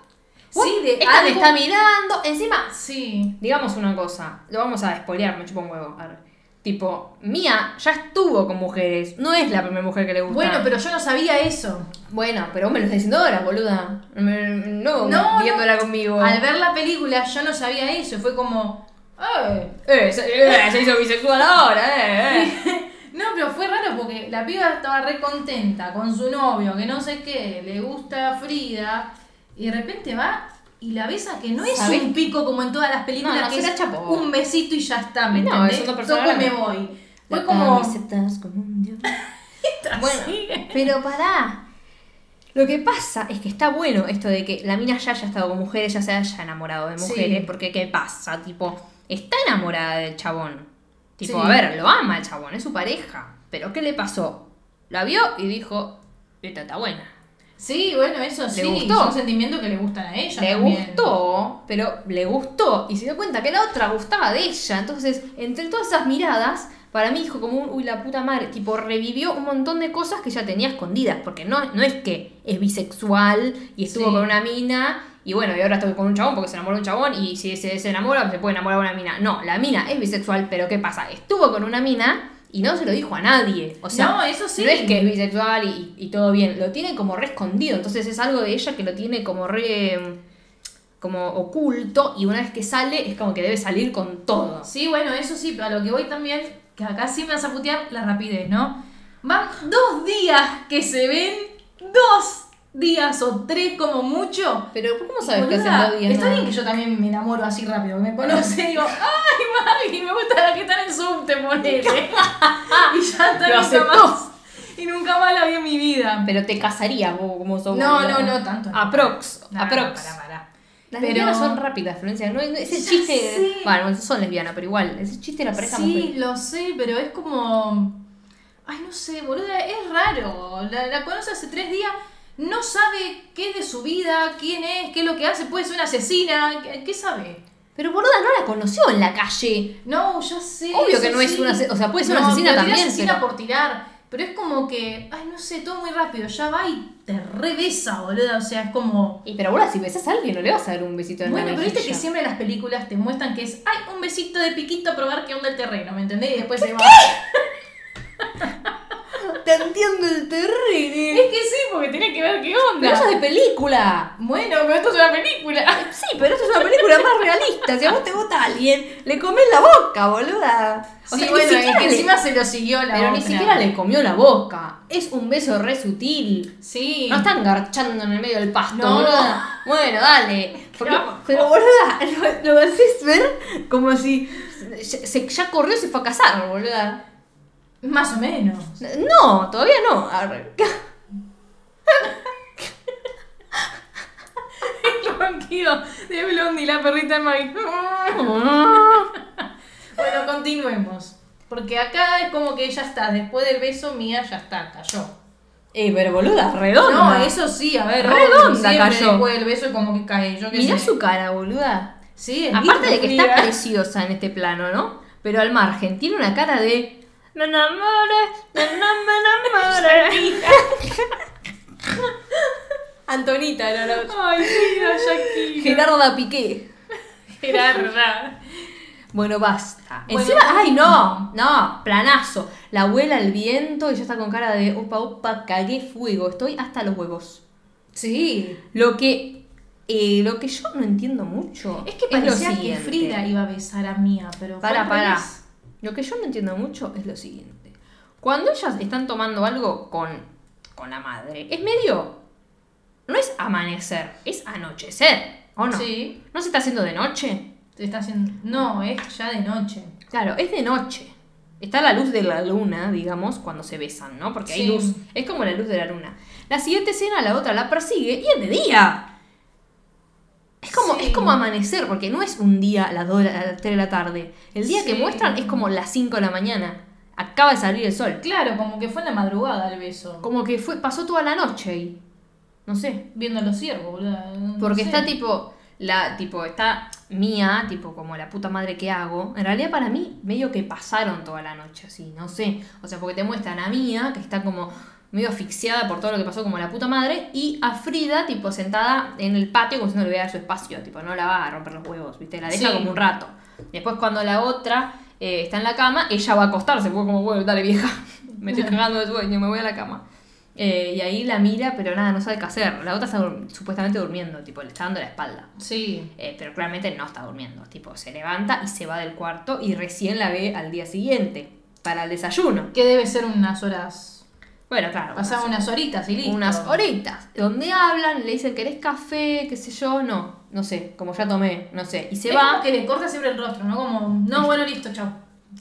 Sí, de Esta me está mirando. Encima, Sí. digamos una cosa, lo vamos a spoilear, me chupa un huevo. arre. Tipo, Mía ya estuvo con mujeres, no es la primera mujer que le gusta. Bueno, pero yo no sabía eso. Bueno, pero vos me lo estás diciendo ahora, boluda. No, No, viéndola no. conmigo. Al ver la película yo no sabía eso, fue como... "Eh". Eh, se, eh, se hizo bisexual ahora, eh, eh. <laughs> No, pero fue raro porque la piba estaba re contenta con su novio, que no sé qué, le gusta Frida, y de repente va y la besa que no es ¿Sabés? un pico como en todas las películas, No, no, que es chapó. un besito y ya está, ¿me No, entendés? es Toco y me voy. Fue como... como un dios. <laughs> Bueno, Pero pará. Lo que pasa es que está bueno esto de que la mina ya haya estado con mujeres, ya se haya enamorado de Sí. mujeres, porque ¿qué pasa? Tipo, está enamorada del chabón. Tipo, Sí. a ver, lo ama el chabón, es su pareja. Pero ¿qué le pasó? La vio y dijo, esta está buena. Sí, bueno, eso sí, gustó? son sentimientos que le gustan a ella Le también. gustó, pero le gustó y se dio cuenta que la otra gustaba de ella. Entonces, entre todas esas miradas, para mí dijo como un, uy, la puta madre, tipo, revivió un montón de cosas que ya tenía escondidas, porque no, no es que es bisexual y estuvo Sí. con una mina y bueno, y ahora estoy con un chabón porque se enamoró de un chabón y si se desenamora se puede enamorar de una mina. No, la mina es bisexual, pero ¿qué pasa? Estuvo con una mina y no se lo dijo a nadie. O sea, No, eso sí. no es que es bisexual y, y todo bien, lo tiene como re escondido, entonces es algo de ella que lo tiene como re como oculto y una vez que sale es como que debe salir con todo. Sí, bueno, eso sí, pero a lo que voy también, que acá sí me vas a putear la rapidez, ¿no? Van dos días que se ven, dos días o tres como mucho. Pero ¿cómo sabes que hacen dos días? Está bien que yo también me enamoro así rápido, me conoce y digo, ay, Maggie, me gusta la que está en el subte, ponele. <laughs> y ya está, Lo nunca más. Y nunca más la vi en mi vida. Pero te casarías vos como sos No, no, no, tanto. no. Aprox, No, aprox. pará. Las Pero- lesbianas son rápidas, Florencia. No, no- ese Ya chiste. sé. Bueno, no son lesbianas, pero igual. Ese chiste de la pareja Sí, mujer. lo sé, pero es como. Ay, no sé, boluda, es raro. La, la conoce hace tres días, no sabe qué es de su vida, quién es, qué es lo que hace, puede ser una asesina, ¿qué, qué sabe? Pero boluda no la conoció en la calle. No, ya sé. Obvio que no es una o sea, puede ser una asesina también, asesina pero- por tirar. Pero es como que, ay, no sé, todo muy rápido. Ya va y te revesa, boluda. O sea, es como. Y pero boluda, si besas a alguien no le vas a dar un besito en Bueno, pero viste que siempre las películas te muestran que es, ay, un besito de piquito a probar qué onda el terreno, ¿me entendés? Y después se va. Te <laughs> entiendo el terreno. Es que sí, porque tiene que ver qué onda. Pero eso es de película. Bueno, pero esto es una película. Sí, pero esto es una película más realista. Si a vos te gusta alguien, le comes la boca, boluda. O sí, sea, bueno, siquiera que le- encima se lo siguió la Pero ni siquiera le comió la boca. Es un beso re sutil. Sí. No están garchando en el medio del pasto, No. boluda. Bueno, dale. Porque- pero boluda, lo, lo haces ver como si se, se- ya corrió y se fue a casar, boluda. Más o menos. No, todavía no. Arre. <laughs> ronquido de Blondie, la perrita de Mike. <laughs> bueno, continuemos. Porque acá es como que ya está, después del beso mía ya está, cayó. Eh, pero boluda, redonda. No, eso sí, a ver, Redonda cayó. después del beso es como que cae, yo Mirá sé. su cara, boluda. Sí, es Aparte de que está preciosa en este plano, ¿no? Pero al margen, tiene una cara de. Me enamoré, me enamoré. <laughs> Antonita era la otra. Ay, mira, Shakira. Gerarda Piqué. Gerarda. Bueno, basta. Bueno, Encima, ay, no, no, planazo. La abuela al viento y ya está con cara de upa, upa, cagué fuego. Estoy hasta los huevos. Sí. Lo que, eh, lo que yo no entiendo mucho Es que lo parecía que siguiente. Frida iba a besar a Mía, pero. Para, para. revés. Lo que yo no entiendo mucho es lo siguiente. Cuando ellas están tomando algo con, con la madre, es medio. No es amanecer, es anochecer, ¿o no? Sí. ¿No se está haciendo de noche? Se está haciendo. No, es ya de noche. Claro, es de noche. Está la luz de la luna, digamos, cuando se besan, ¿no? Porque hay Sí. luz. Es como la luz de la luna. La siguiente escena, la otra la persigue y es de día. Es como, Sí. es como amanecer, porque no es un día a las 2 de la, a las 3 de la tarde. El día que muestran es como las 5 de la mañana. Acaba de salir el sol. Claro, como que fue en la madrugada el beso. Como que fue, pasó toda la noche ahí. No sé. Viendo los ciervos, boludo. no Porque sé. está tipo, la, tipo, está mía, tipo como la puta madre que hago. En realidad para mí, medio que pasaron toda la noche así, no sé. O sea, porque te muestran a Mía, que está como medio asfixiada por todo lo que pasó como la puta madre, y a Frida, tipo, sentada en el patio como si no le vea su espacio, tipo, no la va a romper los huevos, ¿viste? La deja Sí. como un rato. Después cuando la otra eh, está en la cama, ella va a acostarse, porque como, bueno, dale vieja, <laughs> me estoy cagando de sueño, me voy a la cama. Eh, y ahí la mira, pero nada, no sabe qué hacer. La otra está supuestamente durmiendo, tipo, le está dando la espalda. Sí. Eh, pero claramente no está durmiendo. Tipo, se levanta y se va del cuarto y recién la ve al día siguiente para el desayuno. Que debe ser unas horas. Bueno, claro. Pasar unas, horitas y listo. unas horitas. Donde hablan, le dicen, ¿querés café? ¿Qué sé yo? No, no sé, como ya tomé, no sé. Y se es va. como que le corta siempre el rostro, ¿no? Como, no, bueno, listo, chao.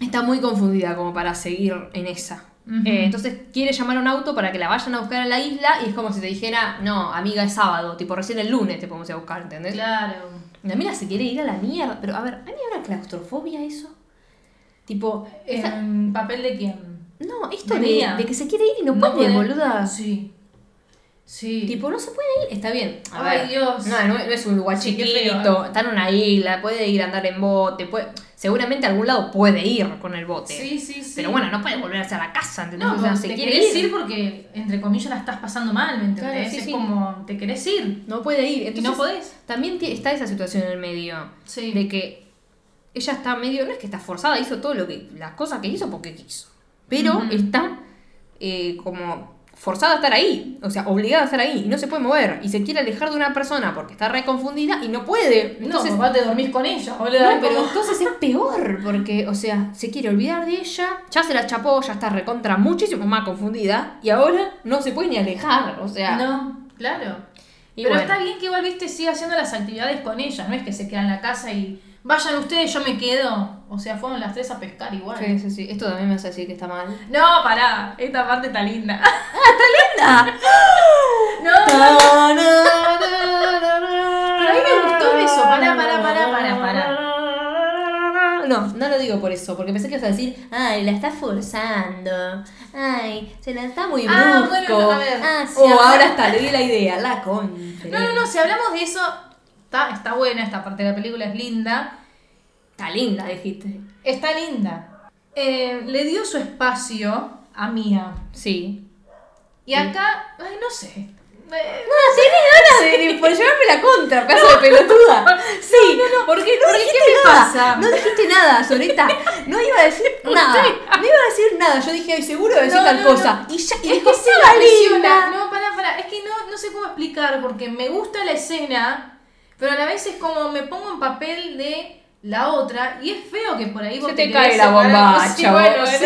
Está muy confundida como para seguir en esa. Eh, entonces quiere llamar a un auto para que la vayan a buscar a la isla y es como si te dijera, no, amiga, es sábado, tipo recién el lunes te podemos ir a buscar, ¿entendés? Claro. La mina se quiere ir a la mierda, pero a ver, ¿a mí habrá claustrofobia eso? Tipo, esa- ¿En papel de quién? No, esto de que se quiere ir y no, No puede, poder- boluda. Sí. Sí. Tipo, no se puede ir, está bien. A Ay, ver, Dios. No, no, no es un lugar Sí, chiquito, feo, ¿eh? está en una isla, puede ir a andar en bote, puede, seguramente a algún lado puede ir con el bote. Sí, sí, sí. Pero bueno, no puede volverse a la casa, ¿entendés? No, o sea, se te quiere querés ir. ir. porque, entre comillas, la estás pasando mal, ¿me entendés? Claro, sí, es sí. como, te querés ir. No puede ir. Y Entonces, no podés. También está esa situación en el medio. Sí. De que ella está medio. No es que está forzada, hizo todo lo que. las cosas que hizo porque quiso. Pero está eh, como forzada a estar ahí. O sea, obligada a estar ahí. Y no se puede mover. Y se quiere alejar de una persona porque está reconfundida y no puede. Entonces. no, papá, te dormís con ella, boludo. No, pero entonces es peor, porque, o sea, se quiere olvidar de ella, ya se la chapó, ya está recontra muchísimo más confundida, y ahora no se puede ni alejar, o sea. No, claro. Y pero bueno. está bien que igual, viste, siga haciendo las actividades con ella. No es que se queda en la casa y vayan ustedes, yo me quedo. O sea, fueron las tres a pescar igual. Sí, sí, sí. Esto también me hace decir que está mal. No, pará. Esta parte está linda. ¡Linda! <laughs> no, Pero a mí me gustó el beso. Pará, pará, pará, pará, pará. No, no lo digo por eso, porque pensé que ibas a decir, ay, la está forzando, ay, se la está muy brusco. Ah, bueno, no, a ver. Ah, sí, O ahora ahora- está, le di la idea, la con. No, no, no. Si hablamos de eso, está, está buena. Esta parte de la película es linda. Está linda, dijiste. Está linda. Eh, le dio su espacio a Mía. Sí. Y acá, ay, no sé. Eh, No, tenés ganas de, de- por llevarme la contra, pedazo de pelotuda. Sí, porque no Porque, dijiste ¿qué me nada. pasa? No dijiste nada, Soleta. No iba a decir nada. No iba a decir nada. Yo dije, ay, seguro a decir No, tal no, cosa. no. Y ya, y es dijo, que sí, linda. No, pará, pará. Es que no, no sé cómo explicar porque me gusta la escena, pero a la vez es como me pongo en papel de la otra y es feo que por ahí vos Se te querés cae la bombacha, <laughs> Sí, bueno, vos. sí.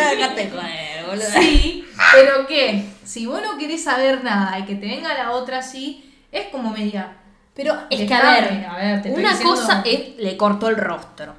Joder. Sí, pero ¿qué? Si vos no querés saber nada y que te venga la otra así, es como media. Pero es que, a ver, a ver, te una diciendo- cosa es, le cortó el rostro.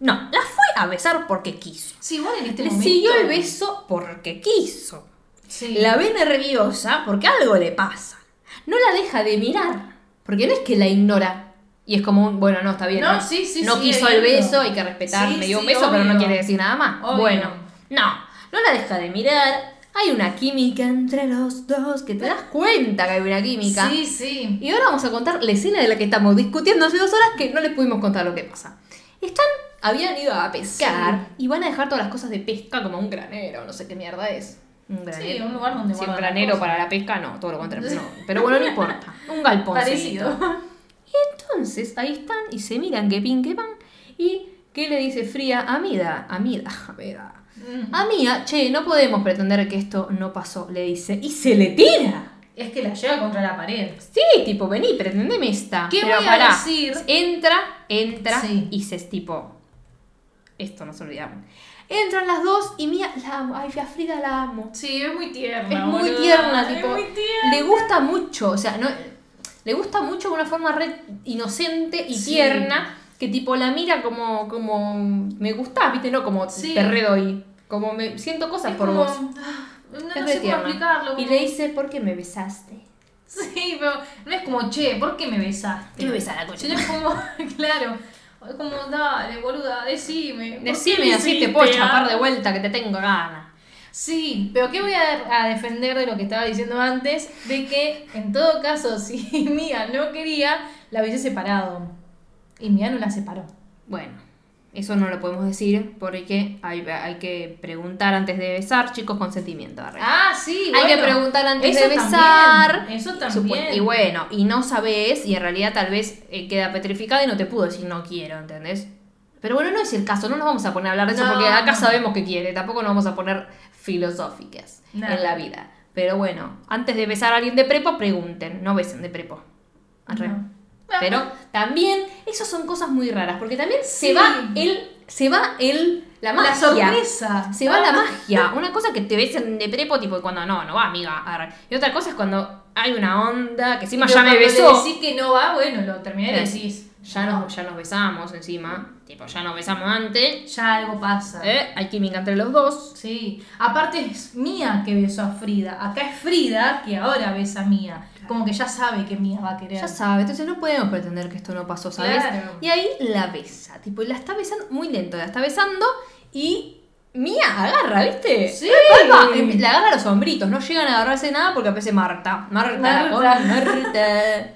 No, la fue a besar porque quiso. Sí, igual en este Le momento. siguió el beso porque quiso. Sí. La ve nerviosa porque algo le pasa. No la deja de mirar. Porque no es que la ignora. Y es como un, bueno, no, está bien. No, sí, sí, No sí, quiso el beso, hay que respetar, Sí, me dio un sí, beso, pero no quiere decir nada más. Obvio. Bueno, no, no la deja de mirar. Hay una química entre los dos, que te das cuenta que hay una química. Sí, sí. Y ahora vamos a contar la escena de la que estamos discutiendo hace dos horas que no les pudimos contar lo que pasa. Están, habían ido a pescar y van a dejar todas las cosas de pesca como un granero, no sé qué mierda es. Un granero. un lugar donde Sí, un granero para la pesca, no, todo lo contrario. <laughs> no. Pero bueno, no importa. Un galponcito. Parecido. Entonces, ahí están y se miran que pin que pan. ¿Y qué le dice Fría a Mida? A Mida, a <laughs> Mida. A Mía, che, no podemos pretender que esto no pasó, le dice. Y se le tira. Es que la lleva contra la pared. Sí, tipo, vení, pretendeme esta. ¿Qué Pero voy a decir? Entra, entra Sí. y se es tipo. Esto no se olvidamos. Entran las dos y Mía la amo. Ay, a Frida la amo. Sí, es muy tierna. Es muy boluda. tierna, tipo. Es muy tierna. Le gusta mucho, o sea, no. Le gusta mucho de una forma re inocente y Sí. tierna. Que tipo la mira como. como. Me gustás, viste, no como Sí. te redoy. Como me siento cosas Es por como- vos. ah, No, Es no sé cómo explicarlo. Y como- le dice, ¿por qué me besaste? Sí, pero no es como, che, ¿por qué me besaste? ¿Qué me besás la concha? Sino es como, <laughs> claro, es como, dale, boluda, decime. ¿por qué Decime me así te puedo chapar de vuelta que te tengo ganas. Sí, pero ¿qué voy a, a defender de lo que estaba diciendo antes? De que, en todo caso, <laughs> si Mía no quería, la hubiese separado. Y Mía no la separó. Bueno, eso no lo podemos decir porque hay, hay que preguntar antes de besar, chicos, consentimiento. Ah, sí, hay que bueno, preguntar antes de besar. también, eso también. Y bueno, y no sabes, y en realidad tal vez eh, queda petrificada y no te pudo decir no quiero, ¿entendés? Pero bueno, no es el caso, no nos vamos a poner a hablar de eso No, porque acá sabemos que quiere, tampoco nos vamos a poner filosóficas No. en la vida. Pero bueno, antes de besar a alguien de prepo, pregunten, no besen de prepo. Arre. No. Pero también, esas son cosas muy raras, porque también Sí. se va el, se va el, la magia. La sorpresa. Se va la Ah. magia. Una cosa que te besen de prepo, tipo cuando no, no va, amiga. arre. Y otra cosa es cuando hay una onda, que encima ya me besó. Decís que no va, bueno, lo terminé y Sí. Ya nos, ya nos besamos encima. Tipo, ya nos besamos antes. Ya algo pasa. ¿eh? Hay química entre los dos. Sí, aparte es Mía que besó a Frida. Acá es Frida que ahora besa a Mía. Como que ya sabe que Mía va a querer. Ya sabe, entonces no podemos pretender que esto no pasó, ¿sabes? Claro. Y ahí la besa, tipo, y la está besando muy lento, la está besando y Mía agarra, ¿viste? Sí. Palpa, em- la agarra los hombritos, no llegan a agarrarse nada porque aparece Marta. Marta, Marta. con Marta.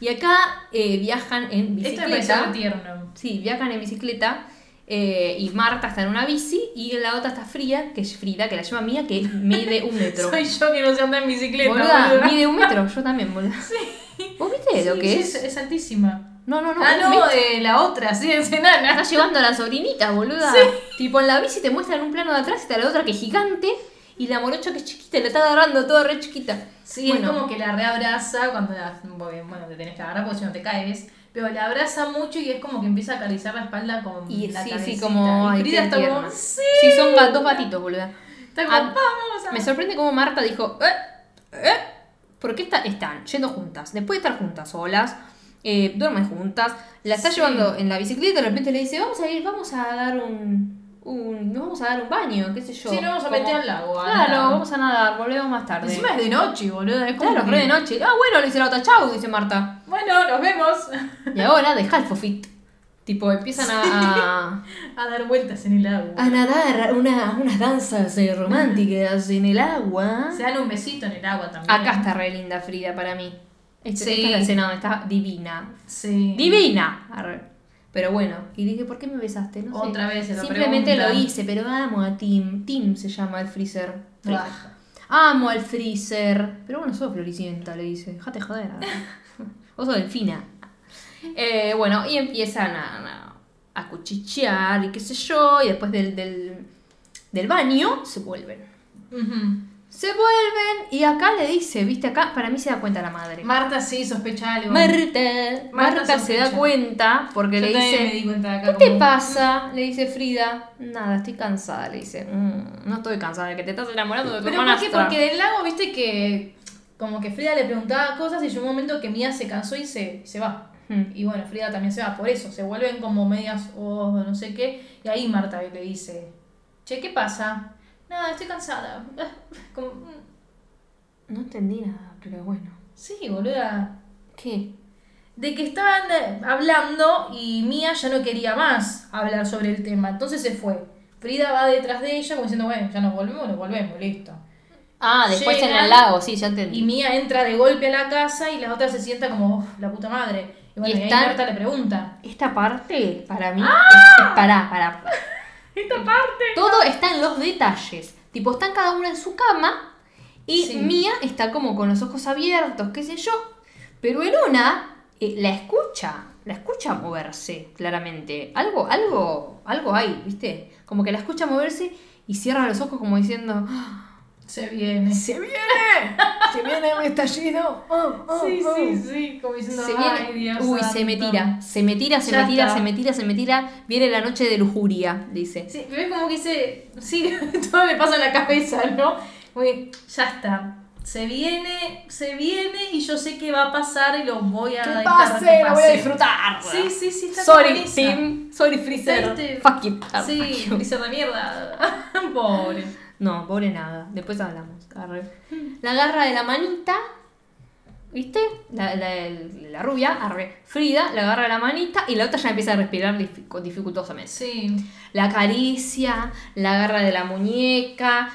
Y acá eh, viajan en Esto me pareció bicicleta. tierno. Sí, viajan en bicicleta. eh, y Marta está en una bici y en la otra está Frida, que es Frida, que la llama Mía, que mide un metro. <laughs> Soy yo que no sé andar en bicicleta. Boluda, boluda. mide un metro, yo también, boluda. <laughs> ¿Vos viste lo Sí, que sí, es? es? altísima. No, no, no. ah, no, de la otra, sí, es enana. Está llevando a la sobrinita, boluda. <laughs> Tipo, en la bici te muestran un plano de atrás y está la otra que es gigante y la morocha que es chiquita la está agarrando todo re chiquita. Sí, Bueno. es como que la reabraza cuando la, bueno, te tenés que agarrar porque si no te caes. Pero la abraza mucho y es como que empieza a acariciar la espalda con Y la sí, sí, como. Y Frida está tierno. como, sí. Sí, son dos gatitos, boluda. Está como, Ah, vamos a... Me sorprende cómo Marta dijo, ¿eh? ¿eh? ¿Por qué está- están yendo juntas? Después de estar juntas solas, eh, duermen juntas, la está Sí. llevando en la bicicleta y de repente le dice, vamos a ir, vamos a dar un... un nos vamos a dar un baño, qué sé yo. Sí, nos vamos a meter al lago. a Claro, vamos a nadar, volvemos más tarde. Encima es de noche, boludo. Es como Claro, que- re de noche. Ah, bueno, le dice la otra, chau, dice Marta. Bueno, nos vemos. Y ahora de Halfofit. Tipo, empiezan a, <laughs> A dar vueltas en el agua. a nadar una- unas danzas eh, románticas en el agua. Se dan un besito en el agua también. Acá está re linda Frida para mí. Esta, Sí. esta es la escena donde está divina. Sí. ¡Divina! Arre. Pero bueno, y dije, ¿por qué me besaste? No sé. Otra vez se lo Simplemente preguntan. lo hice, pero amo a Tim. Tim se llama el freezer. Buah. Amo al freezer. Pero bueno, sos floricienta, le dice. Déjate joder. <laughs> Vos sos delfina. Eh, bueno, y empiezan a, a, cuchichear y qué sé yo. Y después del, del, del baño se vuelven. Ujú. Se vuelven y acá le dice, viste, acá para mí se da cuenta la madre. Marta sí sospecha algo. Marta, Marta Marta se da cuenta porque Yo le dice, me di cuenta de acá ¿qué te pasa? Le dice Frida. Nada, estoy cansada, le dice. "Mm, no estoy cansada de que te estás enamorando de tu Pero ¿por qué? hermanastra". Porque del lago, viste que como que Frida le preguntaba cosas y llegó un momento que Mía se cansó y se, se va. Hmm. Y bueno, Frida también se va, por eso, se vuelven como medias o no sé qué. Y ahí Marta le dice, che, ¿qué pasa? Nada, estoy cansada. <laughs> Como, mm, No entendí nada, pero bueno. sí, boluda. ¿Qué? de que estaban eh, hablando y Mía ya no quería más hablar sobre el tema, entonces se fue. Frida va detrás de ella como diciendo, bueno, ya nos volvemos, nos volvemos, listo. Ah, después en Llegan el lago, sí, ya entendí. Y Mía entra de golpe a la casa y la otra se sienta como, "Uf, la puta madre. Y bueno, Y ahí le pregunta. Esta parte, para mí, es, es- pará, pará. Esta parte. Todo está en los detalles. Tipo, están cada una en su cama y Sí. Mía está como con los ojos abiertos, qué sé yo. Pero en una eh, la escucha, la escucha moverse, claramente. Algo, algo, algo hay, ¿viste? Como que la escucha moverse y cierra los ojos como diciendo, "Ah, Se viene. se viene, se viene un estallido. oh, oh, Sí, oh". sí, sí. Como diciendo, Se ay, viene. Dios Uy, se me santo". tira, se me tira, se Ya me tira, está. se me tira, se me tira. Viene la noche de lujuria, dice. Sí, ves como que dice, sí, <laughs> todo me pasa en la cabeza, ¿no? Uy, ya está. Se viene, se viene y yo sé que va a pasar y lo voy a dejar que pase. disfrutar. Sí, sí, sí, está Sorry. Tim. Sorry, Freezer. Viste, Fuck it. Sí, freezer de mierda. <laughs> Pobre. No, pobre nada. Después hablamos. Arre. <laughs> La agarra de la manita. ¿Viste? La, la- la rubia, arre. Frida, la agarra de la manita y la otra ya empieza a respirar dif- dificultosamente. Sí. La acaricia, la agarra de la muñeca,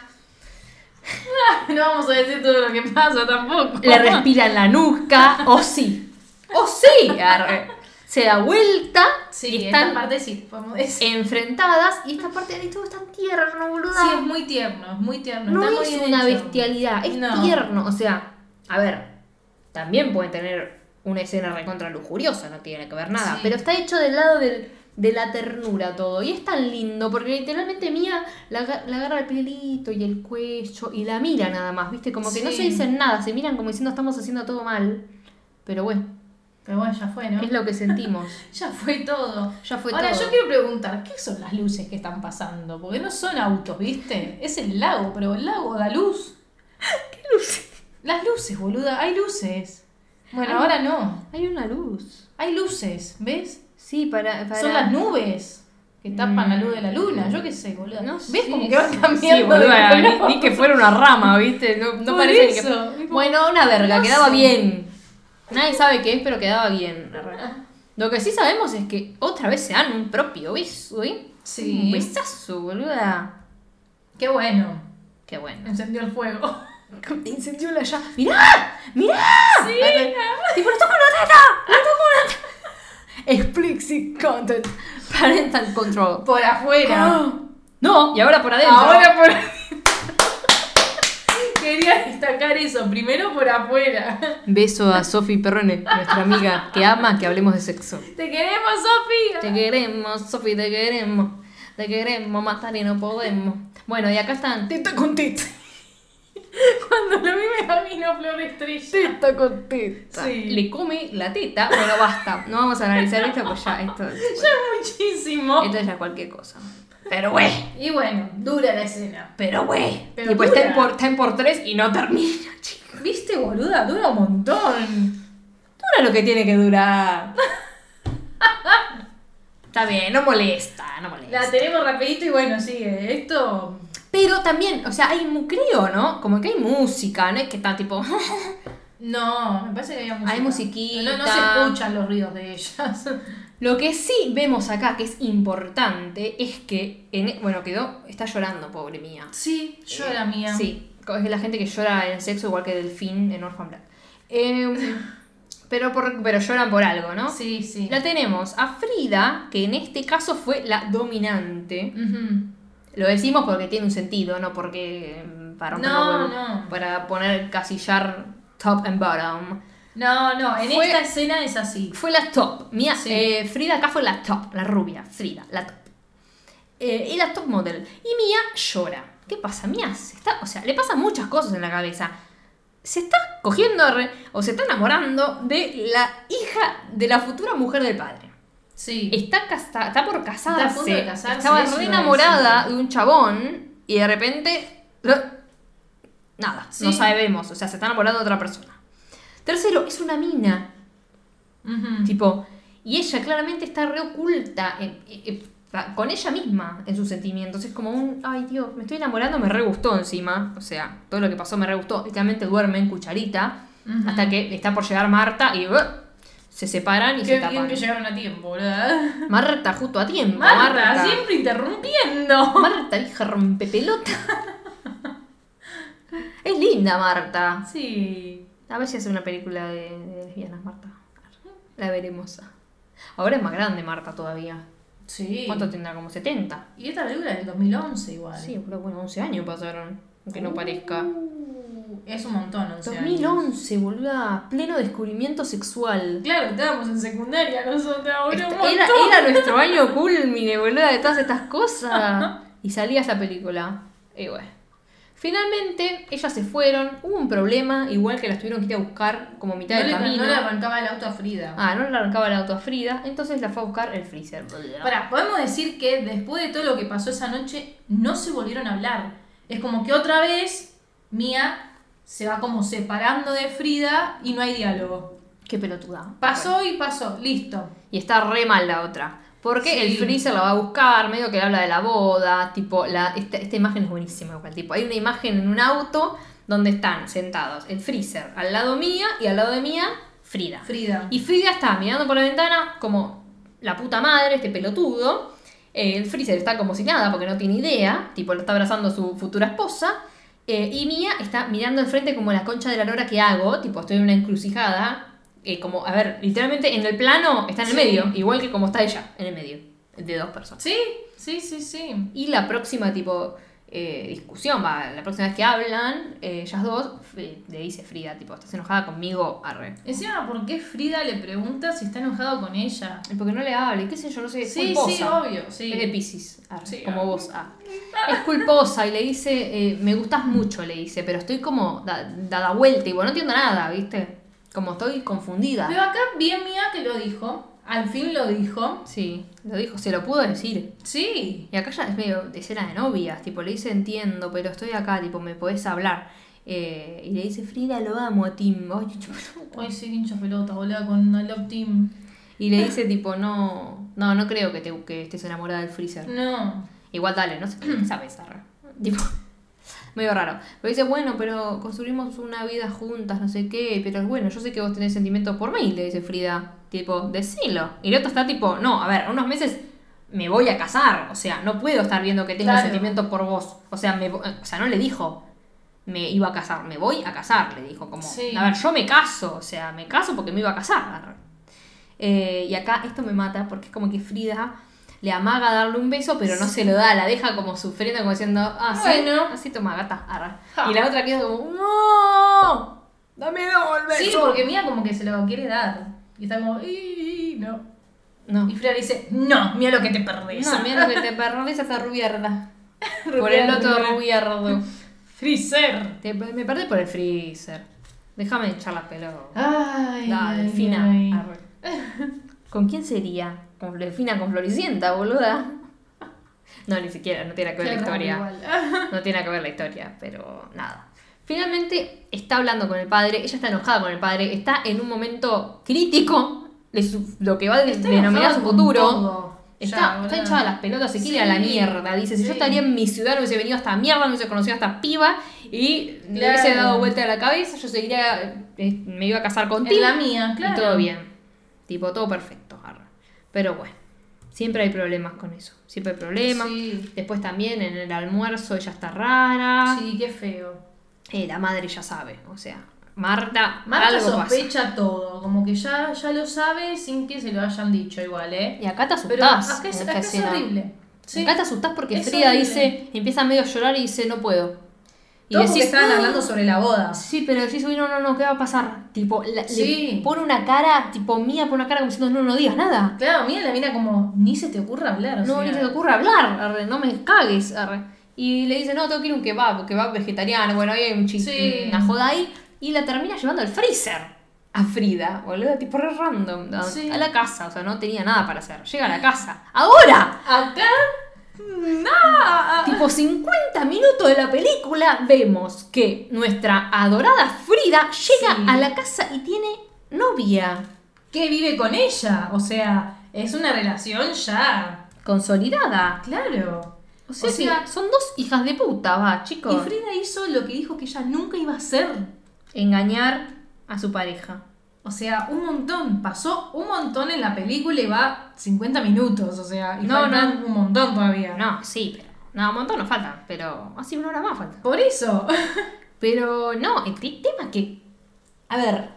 <laughs> No vamos a decir todo lo que pasa tampoco. le respira en la nuca, o sí. O sí, arre. Se da vuelta Sí, y están parte sí, podemos decir. enfrentadas y esta parte de todo es tan tierno, boluda. Sí, es muy tierno, es muy tierno. no está es una hecho. bestialidad, es No. tierno. O sea, a ver, también pueden tener una escena recontra lujuriosa, no tiene que ver nada. Sí. Pero está hecho del lado del, de la ternura todo. Y es tan lindo, porque literalmente Mía la, la agarra el pelito y el cuello y la mira nada más, ¿viste? Como que no se dicen nada, se miran como diciendo estamos haciendo todo mal. Pero bueno, Pero bueno, ya fue, ¿no? es lo que sentimos. <laughs> Ya fue todo. Ya fue Ahora, todo. yo quiero preguntar, ¿qué son las luces que están pasando? Porque no son autos, ¿viste? Es el lago, pero el lago da luz. ¿Qué luces? Las luces, boluda, hay luces. Bueno, ahora no. Hay una luz. Hay luces, ¿ves? Sí, para... para... Son las nubes que tapan la Mm. luz de la luna. Yo qué sé, boluda. No ¿Ves sé, como que van sí, cambiando boluda, de ni, que fuera una rama, ¿viste? No, no parece que... eso, tipo, Bueno, una verga, quedaba bien. Nadie sabe qué es, pero quedaba bien. Lo que sí sabemos es que otra vez se dan un propio beso, ¿eh? Sí. Un besazo, boluda. Qué bueno. Qué bueno. Encendió el fuego. <laughs> Incendió la llama. ¡Mirá! ¡Mirá! Sí. ¡Tipo, le toco una teta! ¡Le toco una teta! Explicit content. Parental control. Por afuera. Ah. No, y ahora por adentro. Ahora por Quería destacar eso, primero por afuera. Beso a Sofi Perrone, nuestra amiga que ama que hablemos de sexo. Te queremos, Sofía. Te queremos, Sofi, te queremos. Te queremos matar y no podemos. Bueno, y acá están teta con teta. Cuando lo vi me camino flor estrella. Teta con teta. Sí. Le come la teta. Bueno, basta. No vamos a analizar esto, pues ya esto, Ya muchísimo. esto ya es cualquier cosa. Pero güey. Y bueno, dura la escena. Pero güey. Y pues está dura. en, por, está en por tres y no termina, <laughs> chicos. ¿Viste, boluda? Dura un montón. Dura lo que tiene que durar. Está bien, no molesta, no molesta. La tenemos rapidito y bueno, sigue. Esto. Pero también, o sea, hay, creo, ¿no? Como que hay música, no es que está tipo... <laughs> No, me parece que había música. Hay musiquita. No, no se escuchan los ruidos de ellas. <laughs> Lo que sí vemos acá, que es importante, es que, en, bueno, quedó, está llorando, pobre mía. Sí, yo era mía. Sí, es la gente que llora en sexo igual que Delfín en Orphan Black. Eh, <laughs> pero, por, pero lloran por algo, ¿no? Sí, sí. La tenemos a Frida, que en este caso fue la dominante. Lo decimos porque tiene un sentido, no porque mm, para No, no. para poner casillar top and bottom. No, no, en Fue- esta escena es así. Fue la top. Mía, Sí. eh, Frida acá fue la top, la rubia, Frida, la top. Eh, y la top model. Y Mía llora. ¿Qué pasa? Mía se está, o sea, le pasan muchas cosas en la cabeza. Se está cogiendo re- o se está enamorando de la hija de la futura mujer del padre. Sí. Está, casa- está por casarse. Está a punto de casarse, Estaba re enamorada de un chabón y de repente. Nada, no sabemos. O sea, se está enamorando de otra persona. Tercero, es una mina. Tipo, y ella claramente está re oculta en- en- en- con ella misma en sus sentimientos. Es como un, ay Dios, me estoy enamorando, me re gustó encima. O sea, todo lo que pasó me re gustó. Literalmente duerme en cucharita hasta que está por llegar Marta y ¡buah! se separan y Qué se bien tapan. que llegaron a tiempo, ¿verdad? Marta, justo a tiempo. Marta, Marta, siempre interrumpiendo. Marta, hija rompepelota. <laughs> es linda, Marta. Sí. A ver si hace una película de, de lesbianas, Marta. La veremos. Ahora es más grande Marta todavía. Sí. ¿Cuánto tendrá? Como 70. Y esta película es del 2011 igual. Sí, pero bueno, 11 años pasaron. Aunque no parezca. Uh, es un montón, 11 años. 2011, boluda. Pleno descubrimiento sexual. Claro, estábamos en secundaria nosotros, un. Era, era nuestro año culmine, boluda, de todas estas cosas. <laughs> Y salía esa película. Y bueno. Finalmente, ellas se fueron. Hubo un problema, igual que las tuvieron que ir a buscar como mitad no, le, camino. no le arrancaba el auto a Frida. Ah, no le arrancaba el auto a Frida. Entonces la fue a buscar el freezer. Pará, podemos decir que después de todo lo que pasó esa noche, no se volvieron a hablar. Es como que otra vez Mía se va como separando de Frida y no hay diálogo. Qué pelotuda. Pasó y pasó, listo. Y está re mal la otra. Porque Sí. el freezer la va a buscar, medio que le habla de la boda, tipo, la, esta, esta imagen es buenísima igual, tipo, hay una imagen en un auto donde están sentados el freezer al lado mía y al lado de mía Frida. Frida. Y Frida está mirando por la ventana como la puta madre, este pelotudo. Eh, el freezer está como si nada porque no tiene idea, tipo, lo está abrazando su futura esposa. Eh, y Mía está mirando al frente como la concha de la lora que hago, tipo, estoy en una encrucijada. Eh, como, a ver, literalmente en el plano está en el Sí. medio, igual que como está ella, en el medio, de dos personas. Sí, sí, sí, sí. Y la próxima, tipo, eh, discusión, va, la próxima vez que hablan, eh, ellas dos, eh, le dice Frida, tipo, ¿estás enojada conmigo? Arre. Encima, ¿por qué Frida le pregunta si está enojado con ella? Porque no le hable, qué sé yo, no sé, es Sí, culposa. sí, obvio, sí. Es de Pisces, arre, Sí, como vos. ah. Es culposa y le dice, me gustas mucho, le dice, pero estoy como da- dada vuelta y bueno, no entiendo nada, ¿viste? Como estoy confundida. Pero acá bien Mía que lo dijo. Al fin lo dijo. Sí, lo dijo, se lo pudo decir. Sí. Y acá ya es medio de escena de novias, tipo, le dice entiendo, pero estoy acá, tipo, me podés hablar. Eh, y le dice, Frida, lo amo a Tim. <laughs> Ay, Ay, sí, hincha pelota, boludo, con I Love Team. Y le <laughs> dice, tipo, no, no, no creo que, te, que estés enamorada del freezer. No. Igual dale, no sé qué sabes, arre. Tipo, medio raro. Pero dice, bueno, pero construimos una vida juntas, no sé qué, pero bueno, yo sé que vos tenés sentimientos por mí, le dice Frida. Tipo, decilo. Y el otro está tipo, no, a ver, unos meses me voy a casar. O sea, no puedo estar viendo que tengo Claro. sentimientos por vos. O sea, me, o sea, no le dijo, me iba a casar, me voy a casar, le dijo. Como, Sí. a ver, yo me caso, o sea, me caso porque me iba a casar. Eh, y acá esto me mata porque es como que Frida le amaga darle un beso, pero no se lo da, la deja como sufriendo, como diciendo, ah, sí, Bueno. así toma gata, arra. Ja. Y la otra queda como, no, dame el beso. Sí, porque Mía como que se lo quiere dar. Y está como, "Ih, no. No, Y Frida dice, no, mira lo que te perdés. no, mira lo que te <laughs> perdés esa rubierda. por el otro rubierdo. Freezer. Te- me perdí por el freezer. Déjame echar la pelota. Ay, Dale, ay, Delfina. ay. ¿Con quién sería? Con Delfina, con Floricienta, boluda. No, ni siquiera, no tiene que ver la historia. No tiene que ver la historia, pero nada. Finalmente está hablando con el padre, ella está enojada con el padre, está en un momento crítico de su- lo que va a denominar su futuro. Está, Ya, está hinchada las pelotas, se quiere a la mierda. Dice, si sí. yo estaría en mi ciudad, no hubiese venido a esta mierda, no hubiese conocido a esta piba y le hubiese dado vuelta a la cabeza, yo seguiría, eh, me iba a casar con En Tim la mía, claro. y todo bien. Tipo, todo perfecto. Pero bueno, siempre hay problemas con eso. Siempre hay problemas. Sí. Después también en el almuerzo ella está rara. Sí, qué feo. Eh, la madre ya sabe, o sea, Marta, Marta algo pasa. sospecha todo, como que ya, ya lo sabe sin que se lo hayan dicho igual, ¿eh? Y acá te Pero asustás. acá es, acá es horrible. Sí. Acá te asustás porque Es Frida horrible. dice, empieza medio a llorar y dice, no puedo. Y Todo porque decís, estaban "Ah". hablando sobre la boda. Sí, pero decís, uy, no, no, no, ¿qué va a pasar? Tipo, la- Sí. le pone una cara, tipo, mía pone una cara como diciendo, no, no digas nada. Claro, mira la mina como, ni se te ocurra hablar. o No, sea. ni se te ocurre hablar, arre, no me cagues. arre. Y le dice, no, tengo que ir a un kebab, kebab vegetariano, bueno, ahí hay un chiste, Sí. una joda ahí. Y la termina llevando al freezer a Frida, boludo, tipo re random, Sí. a la casa, o sea, no tenía nada para hacer. Llega a la casa, ¡ahora! Acá, nada. Tipo 50 minutos de la película vemos que nuestra adorada Frida llega Sí. a la casa y tiene novia Que vive con ella. O sea, es una relación ya. consolidada. Claro. O sea, O sea- son dos hijas de puta, va, Y chicos. Frida hizo lo que dijo que ella nunca iba a hacer. Engañar a su pareja. O sea, un montón. Pasó un montón en la película y va 50 minutos. O sea, y No, no. un montón todavía. No, sí, pero. No, un montón nos falta, pero así una hora más falta. Por eso. <laughs> Pero no, el te- tema es que. A ver,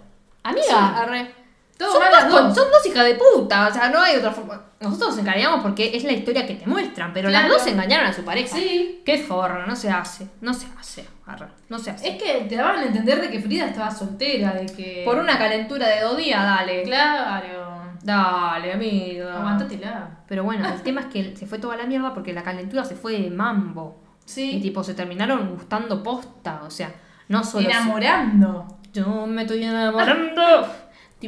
amiga, Sí. arre, Todo son, dos, dos. son dos hijas de puta, o sea, no hay otra forma. Nosotros nos encargamos porque es la historia que te muestran, pero las dos engañaron a su pareja. Sí. Qué forra, no se hace, no se hace, arre, no se hace. Es que te daban a entender de que Frida estaba soltera, de que. Por una calentura de dos días, dale. Claro. Dale, amiga. Aguántatela. Pero bueno, el tema es que se fue toda la mierda porque la calentura se fue de mambo. Y Sí. tipo, se terminaron gustando posta, o sea, no solo... Enamorando. Yo me estoy enamorando.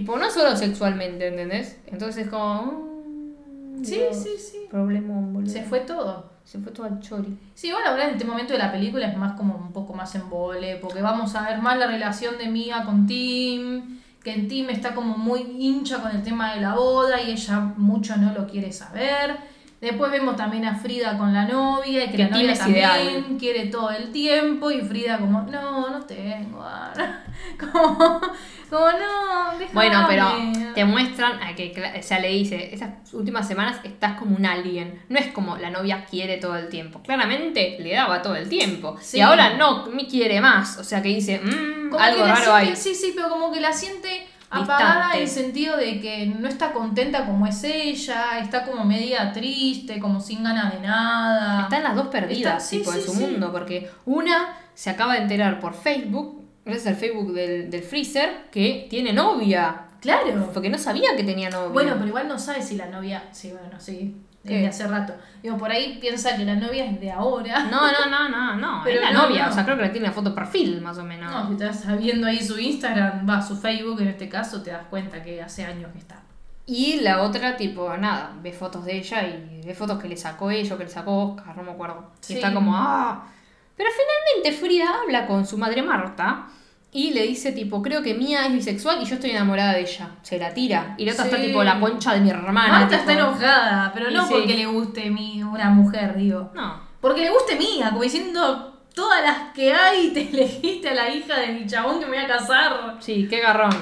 Tipo, no solo sexualmente, ¿entendés? Entonces como... mm, Sí, Dios, sí, sí. Problemón, boludo. Se fue todo. Se fue todo al chori. Sí, igual ahora en este momento de la película es más como un poco más en vole, porque vamos a ver más la relación de Mia con Tim, que Tim está como muy hincha con el tema de la boda y ella mucho no lo quiere saber. Después vemos también a Frida con la novia y que, Que la novia también ideal. quiere todo el tiempo y Frida como, no, no tengo. ah". <laughs> Como, como no, déjame. Bueno, pero te muestran a que, o sea, le dice, esas últimas semanas estás como un alien. No es como la novia quiere todo el tiempo. Claramente le daba todo el tiempo. Sí. Y ahora no, me quiere más. O sea, que dice, mmm, algo raro siente- hay. Sí, sí, pero como que la siente apagada en el sentido de que no está contenta como es ella, está como media triste, como sin ganas de nada. Están las dos perdidas, Está- sí, tipo, en sí, su sí. mundo, porque una se acaba de enterar por Facebook, gracias al Facebook del, del Freezer, que tiene novia. Claro. Porque no sabía que tenía novia. Bueno, pero igual no sabe si la novia. Sí, bueno, sí. ¿Qué? Desde hace rato. Digo, por ahí piensa que la novia es de ahora. No, no, no, no, no. <laughs> Pero es la no, novia, no. o sea, creo que le tiene la foto perfil, más o menos. No, si estás viendo ahí su Instagram, va, su Facebook en este caso, te das cuenta que hace años que está. Y la otra, tipo, nada, ve fotos de ella y ve fotos que le sacó ella o que le sacó Oscar, no me acuerdo. Sí. Y está como, ah. Pero finalmente Frida habla con su madre Marta y le dice, tipo, creo que Mía es bisexual y yo estoy enamorada de ella. Se la tira. Y la otra está, tipo, la concha de mi hermana. Marta tipo, está enojada, pero Y no sí. porque le guste mi, una mujer, digo. No. Porque le guste mía, como diciendo todas las que hay, te elegiste a la hija del chabón que me voy a casar. Sí, qué garrón.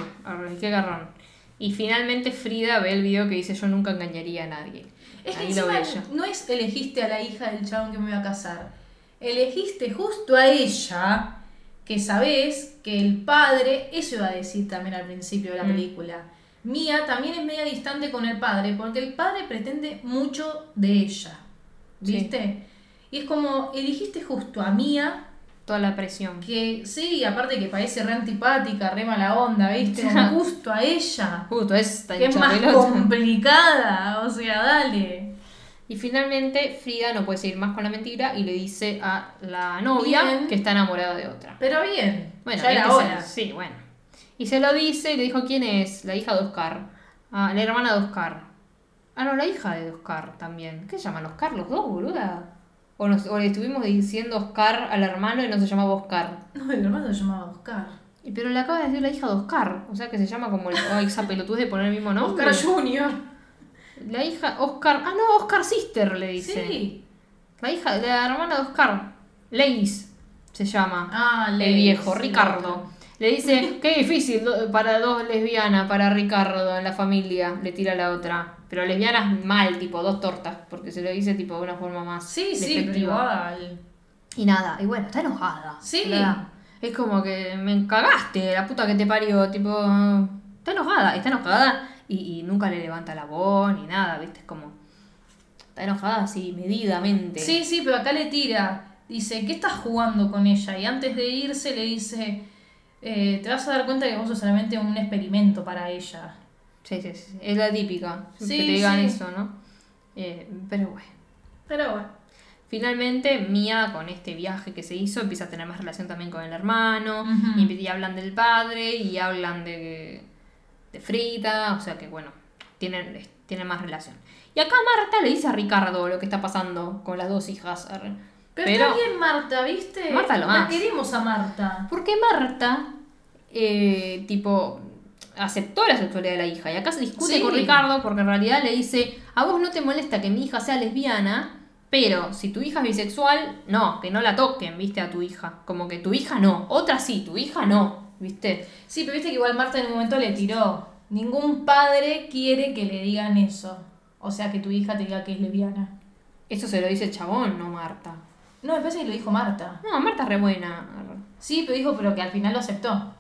Qué garrón. Y finalmente Frida ve el video que dice, yo nunca engañaría a nadie. Es que Ahí ve encima no es elegiste a la hija del chabón que me voy a casar. Elegiste justo a ella, que sabés que el padre, eso iba a decir también al principio de la Mm. película. Mía también es media distante con el padre, porque el padre pretende mucho de ella. Sí. ¿Viste? Y es como, elegiste justo a Mía, Toda la presión. que sí, aparte que parece re antipática, re mala onda, ¿viste? Como <laughs> justo a ella. Justo, Que es más complicada, o sea, dale. Y finalmente Frida no puede seguir más con la mentira y le dice a la novia Bien. que está enamorada de otra. Pero bien, Bueno, ya era hora. se- sí, bueno. Y se lo dice y le dijo quién es, la hija de Oscar. Ah, la hermana de Oscar. Ah, no, la hija de Oscar también. ¿Qué se llaman Oscar los dos, boluda? O, nos, o le estuvimos diciendo Oscar al hermano y no se llamaba Oscar. No, el hermano se llamaba Oscar. Pero le acaba de decir la hija de Oscar. O sea que se llama como el, ay, esa pelotudez de poner el mismo nombre. Oscar Junior. La hija, Oscar. Ah, no, Oscar Sister le dice. Sí. La hija, la hermana de Oscar. Leis se llama. Ah, el viejo, Ricardo. Le dice, qué difícil para dos lesbianas, para Ricardo en la familia, le tira la otra. Pero lesbianas mal, tipo dos tortas, porque se lo dice tipo de una forma más Sí, sí, pero igual. Y nada, y bueno, está enojada. Sí. Es como que me cagaste, la puta que te parió, tipo, está enojada, está enojada y, y nunca le levanta la voz ni nada, ¿viste? Es como, está enojada así, medidamente. Sí, sí, pero acá le tira. Dice, ¿qué estás jugando con ella? Y antes de irse le dice, eh, te vas a dar cuenta que vos sos solamente un experimento para ella. Sí, sí, sí, es la típica, Sí, que te digan sí. eso, ¿no? Eh, pero bueno. Pero bueno. Finalmente, Mia, con este viaje que se hizo, empieza a tener más relación también con el hermano. Y hablan del padre y hablan de, de Frida. O sea que, bueno, tienen, tienen más relación. Y acá Marta le dice a Ricardo lo que está pasando con las dos hijas. arre. Pero, está bien Marta, ¿viste? Marta lo La más. queremos a Marta. Porque Marta, eh, tipo, aceptó la sexualidad de la hija. Y acá se discute Sí. con Ricardo porque en realidad le dice, a vos no te molesta que mi hija sea lesbiana, pero si tu hija es bisexual, no, que no la toquen, viste, a tu hija. Como que tu hija no, otra sí, tu hija no. ¿Viste? Sí, pero viste que igual Marta en un momento le tiró. Ningún padre quiere que le digan eso. O sea, que tu hija te diga que es lesbiana. Eso se lo dice el chabón, no Marta. No, me parece que lo dijo Marta. No, Marta es re buena. Sí, pero dijo, pero que al final lo aceptó.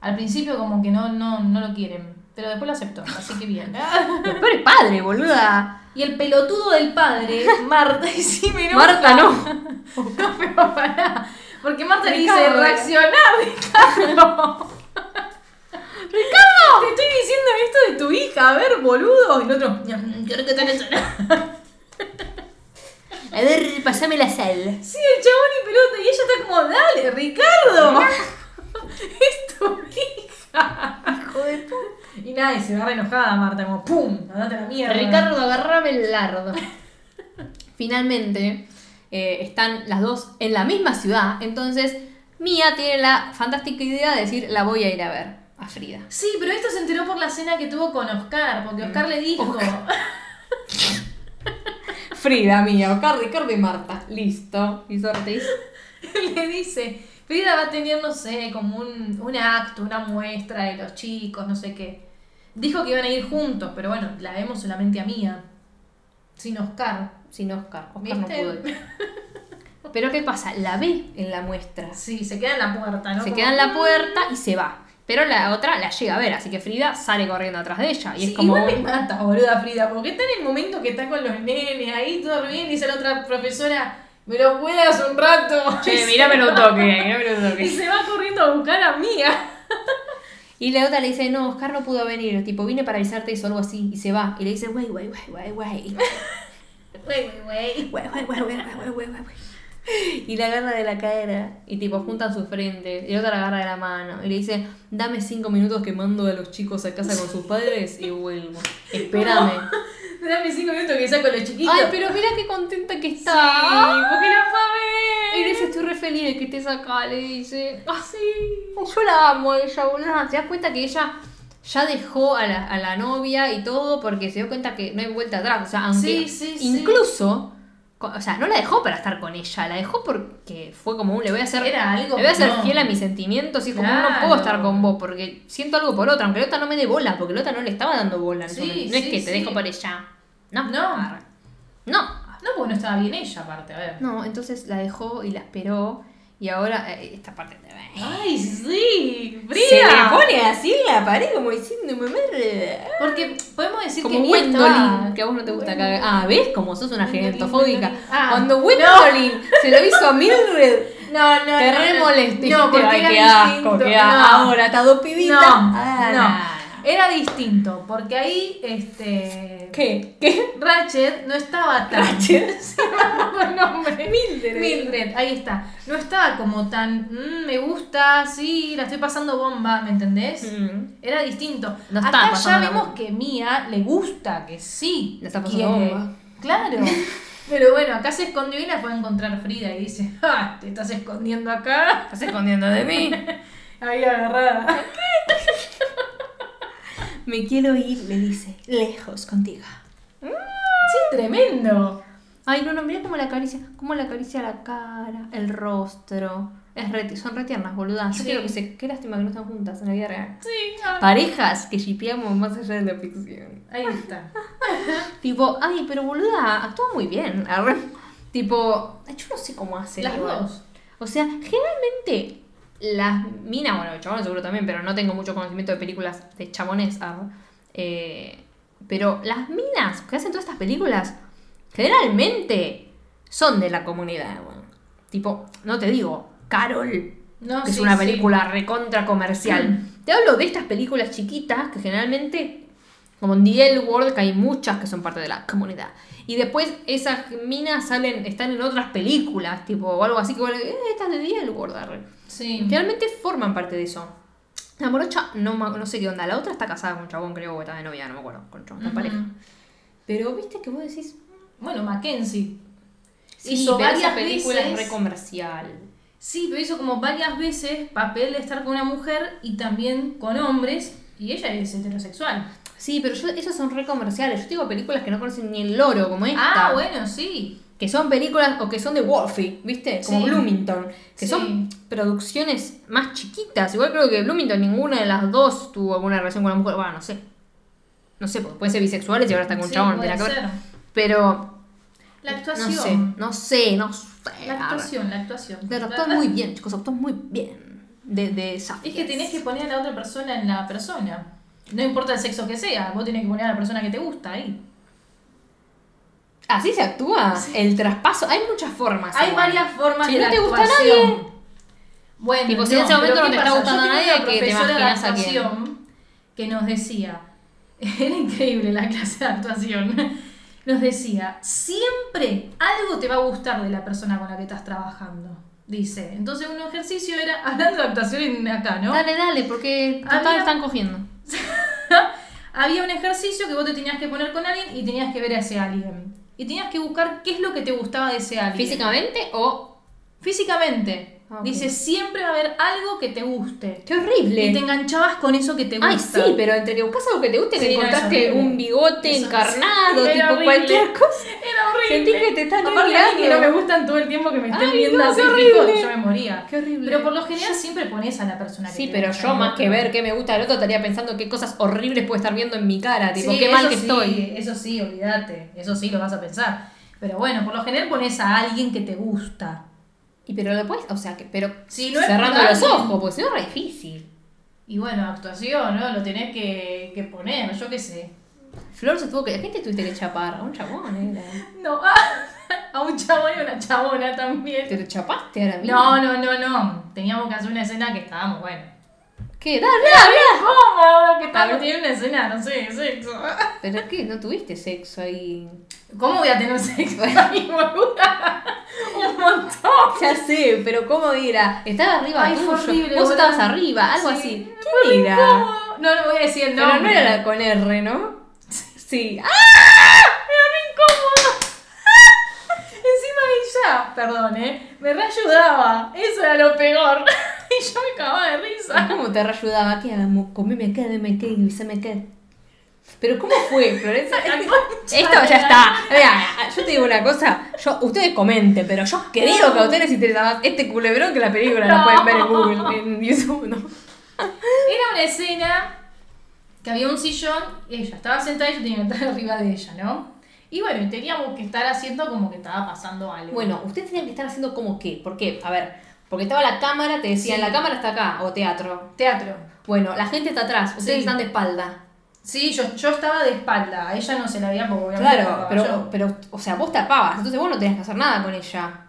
Al principio como que no, no, no lo quieren. Pero después lo aceptó, así que bien. <laughs> Pero es padre, boluda. Y el pelotudo del padre, Marta, <laughs> y sí me enoja. Marta no. <laughs> No, pero pará. Porque Marta le dice Ricardo. reaccionar, <laughs> Ricardo. Ricardo, te estoy diciendo esto de tu hija, a ver, boludo. Y el otro, quiero que tenés A ver, pasame la sal. Sí, el chabón y pelota. Y ella está como, dale, Ricardo. <laughs> es tu hija. Hijo de puta. Y nada, y se agarra enojada Marta, como, pum, andate a la mierda. Ricardo, agarrame el lardo. Finalmente, eh, están las dos en la misma ciudad. Entonces, Mía tiene la fantástica idea de decir, la voy a ir a ver a Frida. Sí, pero esto se enteró por la cena que tuvo con Oscar, porque Oscar le dijo. <laughs> Frida, Mía, Oscar, Ricardo y Marta. Listo. Y Ortiz. <laughs> le dice, Frida va a tener, no sé, como un, un acto, una muestra de los chicos, no sé qué. Dijo que iban a ir juntos, pero bueno, la vemos solamente a Mía. Sin Oscar. Sin Oscar. Oscar no pudo ir. <laughs> Pero ¿qué pasa? La ve en la muestra. Sí, se queda en la puerta, ¿no? Se queda en la puerta y se va. Pero la otra la llega a ver, así que Frida sale corriendo atrás de ella. Y Sí, es como. Igual me mata, boluda Frida, porque está en el momento que está con los nenes ahí, todo bien, dice la otra profesora, me lo cuidas un rato. <laughs> Che, Y se míramelo un va- toque, Y toque. se va corriendo a buscar a Mía. <laughs> Y la otra le dice, no, Oscar no pudo venir, tipo, vine para avisarte eso, algo así. Y se va. Y le dice, wey, wey, wey, wey, wey. Y la agarra de la cadera. Y tipo, juntan sus frentes. Y la otra la agarra de la mano. Y le dice, dame cinco minutos que mando a los chicos a casa con sus padres y vuelvo. Espérame. <laughs> Dame cinco minutos que saco a los chiquitos. Ay, pero mira qué contenta que está. Sí, porque la fue a Y le ver. dice, estoy re feliz de que estés acá. Le dice, ah, Sí. yo la amo a ella, boludo. ¿Te das cuenta que ella ya dejó a la, a la novia y todo porque se dio cuenta que no hay vuelta atrás? O sea, aunque Sí, sí, sí. incluso, o sea, no la dejó para estar con ella, la dejó porque fue como un, le voy a algo le voy a ser no. fiel a mis sentimientos y es como, Claro. no puedo estar con vos porque siento algo por otra, aunque la otra no me dé bola, porque la otra no le estaba dando bola. en no es que te dejo por ella. No, No. No, No, porque no estaba bien ella, aparte, a ver. no, entonces la dejó y la esperó y ahora eh, esta parte te Ay, sí, Frida. Se le pone así en la pared como diciendo, mamá. Porque podemos decir Como que estaba- que a vos no te gusta cagar. Ah, ¿ves? Como sos una. Gwendolyn. Ah, Cuando no. Gwendolyn se lo hizo a Mildred, No, no, te no, re no. molesté. No, porque Ay, era qué asco, distinto. qué asco. No. Ahora, está dos pibitas. No, Ah, no. Era distinto, porque ahí, este... ¿Qué? ¿Qué? Ratchet no estaba tan... Ratchet. <laughs> Sí, nombre. Mildred. Mildred, ahí está. No estaba como tan... "Mm, me gusta, sí, la estoy pasando bomba, ¿me entendés? Mm. Era distinto. No Acá ya vemos que Mía le gusta, que sí. La está pasando bomba. Claro. <laughs> Pero bueno, acá se escondió y la fue a encontrar Frida y dice, <laughs> ¡ah! ¿Te estás escondiendo acá? Estás escondiendo de mí. Ahí agarrada. Me quiero ir, le dice, lejos contigo. Sí, tremendo. Ay, no, no, mira cómo la acaricia, cómo la acaricia la cara, el rostro. Es re- son re tiernas, boludas. Yo Sí. quiero que se. Qué lástima que no están juntas en la vida real. Sí, ah. Parejas que shipeamos más allá de la ficción. ahí está. <laughs> Tipo, ay, pero boluda, actúa muy bien. Tipo, yo no sé cómo hace. Las dos. O sea, generalmente las minas, bueno, chabones seguro también, pero no tengo mucho conocimiento de películas de chabones. arre. Eh, pero las minas que hacen todas estas películas, generalmente son de la comunidad. bueno. Tipo, no te digo, Carol, No, que es una sí. película recontra comercial. <clears throat> Te hablo de estas películas chiquitas que generalmente, como en The L World, que hay muchas que son parte de la comunidad. Y después esas minas salen, están en otras películas, tipo, o algo así que bueno, eh, esta es de The L World. arre. Sí. Generalmente forman parte de eso. La morocha, no, no sé qué onda. La otra está casada con un chabón, creo que está de novia, no me acuerdo, con con Ujú. pareja. Pero viste que vos decís, Bueno, Mackenzie. sí, Hizo pero esa varias película es veces- re comercial. Sí, pero hizo como varias veces papel de estar con una mujer y también con hombres. Y ella es heterosexual. Sí, pero yo, esas son re comerciales. Yo digo películas que no conocen ni el loro, como esta. Ah, bueno, sí. que son películas o que son de Wolfie, ¿viste? Como Sí. Bloomington, que Sí. son producciones más chiquitas. Igual creo que Bloomington ninguna de las dos tuvo alguna relación con la mujer. Bueno, no sé. No sé, porque pueden ser bisexuales y ahora está con un Sí, chabón. que ver. ser. Pero La no actuación. sé, no sé, no sé. La actuación, la actuación. Pero La- actúa la- muy bien, chicos, actúa muy bien. De, de Es Safias. que tenés que poner a la otra persona en la persona. No importa el sexo que sea, vos tenés que poner a la persona que te gusta ahí. Así se actúa. El traspaso. Hay muchas formas. Hay igual. varias formas Si de no te gusta actuación. nadie. Bueno, Tipo, si en ese momento no ¿qué te está gustando tenía nadie, que te de imaginas a quién. actuación que nos decía, <laughs> era increíble la clase de actuación, nos decía, siempre algo te va a gustar de la persona con la que estás trabajando. Dice, entonces un ejercicio era, hablando de actuación acá, ¿no? Dale, dale, porque total están cogiendo. <laughs> Había un ejercicio que vos te tenías que poner con alguien y tenías que ver a ese alguien. Y tenías que buscar qué es lo que te gustaba de ese alguien. ¿Físicamente o.? Físicamente. Ah, ok. Dice, siempre va a haber algo que te guste. ¡Qué horrible! Y te enganchabas con eso que te gusta. Ay, sí, pero entre que buscas algo que te guste, Sí, no, es encontraste horrible. un bigote Eso- encarnado, Era tipo horrible. cualquier cosa. Era horrible. Sentí que te están Aparte, a mí que no me gustan todo el tiempo que me estén Ay, viendo no, así horrible. yo me moría. Qué horrible. Pero por lo general siempre pones a la persona que Sí, te pero gusta, yo ¿no? más que ver qué me gusta del otro estaría pensando qué cosas horribles puede estar viendo en mi cara, tipo Sí, qué mal que sí, estoy. Eso sí, olvídate. Eso sí lo vas a pensar. Pero bueno, por lo general pones a alguien que te gusta. Y pero después, o sea, que pero Si no cerrando los ojos, porque si no es re difícil. Y bueno, actuación, ¿no? Lo tenés que, que poner, yo qué sé. Flor se tuvo que. ¿A quién te tuviste que chapar? A un chabón, era. <laughs> No, <laughs> a un chabón y una chabona también. ¿Te lo chapaste ahora mismo? No, no, no, no. Teníamos que hacer una escena que estábamos, bueno. ¿Qué? Dale. Que estábamos Habla- teniendo una escena, no sé, sexo. <laughs> ¿Pero qué? ¿No tuviste sexo ahí? ¿Cómo voy a tener sexo ahí, boluda? <laughs> Un montón. Ya sé, pero ¿cómo era? Estaba arriba Ay, tuyo. horrible, Vos estabas arriba, algo Sí, así. ¿Quién era? incómodo. No, no voy a decir el Pero nombre. no era la con R, ¿no? <laughs> Sí. ¡Ah! Era re incómodo. Encima ella, perdón, ¿eh? Me reayudaba. Eso era lo peor. <laughs> y yo me cagaba de risa. ¿Cómo te reayudaba? ¿Qué hagamos? Comeme qué, deme qué, avísame qué. Pero ¿cómo fue, Florencia? <laughs> La Esto ya la- está. Mira, yo te digo una cosa. Yo, ustedes comenten, pero yo creo que a ustedes les interesa más este culebrón que la película. La No. pueden ver en Google, en YouTube, ¿no? <laughs> Era una escena que había un sillón, ella estaba sentada y yo tenía que estar arriba de ella, ¿no? Y bueno, teníamos que estar haciendo como que estaba pasando algo. Bueno, ustedes tenían que estar haciendo como qué. ¿Por qué? A ver, porque estaba la cámara, te decían, Sí. la cámara está acá, o teatro. teatro. Bueno, la gente está atrás, ustedes Sí. están de espalda. Sí, yo, yo estaba de espalda, a ella no se la veía porque Claro, pero, yo. pero, o sea, vos tapabas, entonces vos no tenías que hacer nada con ella.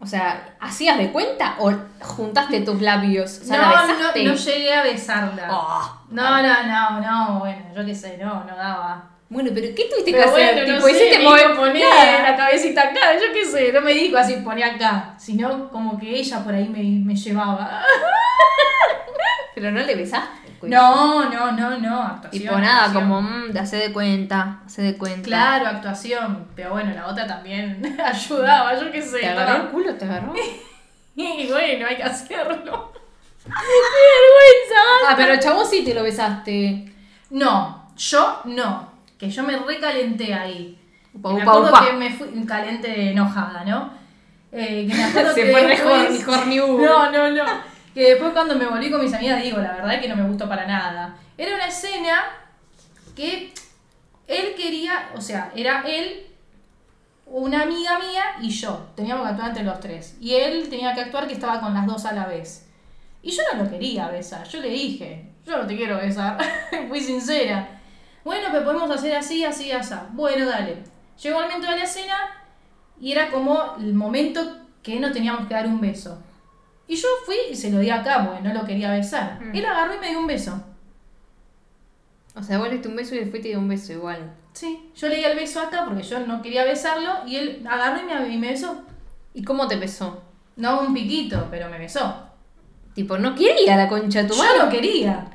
O sea, ¿hacías de cuenta o juntaste tus labios? O sea, ¿la no, no, no llegué a besarla. Oh. No, no, no, no, bueno, yo qué sé, no, no daba. Bueno, pero ¿qué tuviste Pero que hacer? bueno, no Tipo, hiciste mover- Nada. la cabecita acá, yo qué sé, no me dijo así, poné acá, sino como que ella por ahí me, me llevaba. <laughs> Pero no le besaste. el. No, no, no, no, actuación. Tipo nada, actuación. como, mm, de hace de cuenta, hace de cuenta. Claro, actuación, pero bueno, la otra también <laughs> ayudaba, yo qué sé. ¿Te agarró el culo? ¿Te agarró? <laughs> Y bueno, hay que hacerlo. ¡Qué vergüenza! Ah, pero chabón sí te lo besaste. No, yo no, que yo me recalenté ahí. Upa, me acuerdo upa. que me fui calenté enojada, ¿no? Eh, que me acuerdo <laughs> Se que fue después-. No, no, no. Que después cuando me volví con mis amigas digo, la verdad es que no me gustó para nada. Era una escena que él quería, o sea, era él, una amiga mía y yo. Teníamos que actuar entre los tres. Y él tenía que actuar que estaba con las dos a la vez. Y yo no lo quería besar. Yo le dije, yo no te quiero besar. <laughs> Fui sincera. Bueno, pero podemos hacer así, así, así. Bueno, dale. Llegó el momento de la escena y era como el momento que no teníamos que dar un beso. Y yo fui y se lo di acá porque no lo quería besar. Mm. Él agarró y me dio un beso. O sea, vos le diste un beso y después te dio un beso igual. Sí, yo le di el beso acá porque yo no quería besarlo y él agarró y me, y me besó. ¿Y cómo te besó? No un piquito, pero me besó. Tipo, no quería la concha de tu Yo madre. no quería.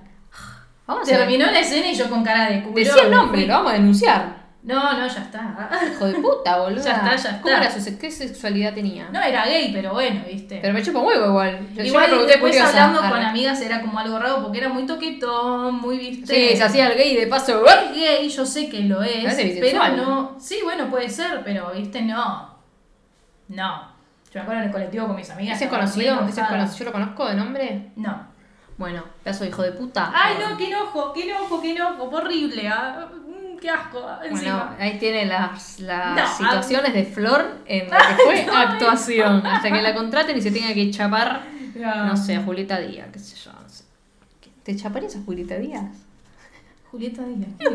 Vamos a ver. Terminó la escena y yo con cara de culo. Decía el nombre, lo vamos a denunciar. No, no, ya está. Hijo de puta, <laughs> boludo. Ya está, ya ¿Cómo está. era su se- qué sexualidad tenía? No era gay, pero bueno, viste. Pero me chupa un huevo igual. Yo- Igual después curiosa. hablando Arre. con amigas era como algo raro porque era muy toquetón, muy viste. Sí, se hacía el gay de paso. Es gay, yo sé que lo es. Pero no. Sí, bueno, puede ser, pero viste, no. No. Yo me acuerdo en el colectivo con mis amigas. ¿Ese es es conocido? ¿Yo lo conozco de nombre? No. Bueno, pedazo de hijo de puta. Ay, no, qué enojo, qué enojo, qué enojo. Horrible. ah, mm, Qué asco. Bueno, Encima. ahí tiene las, las No, situaciones de Flor en <laughs> lo que fue actuación. Hasta que la contraten y se tenga que chapar, No. sé, a Julieta Díaz, qué sé yo. no sé. ¿Te chaparías a Julieta Díaz? Julieta Díaz. <laughs> ¿quién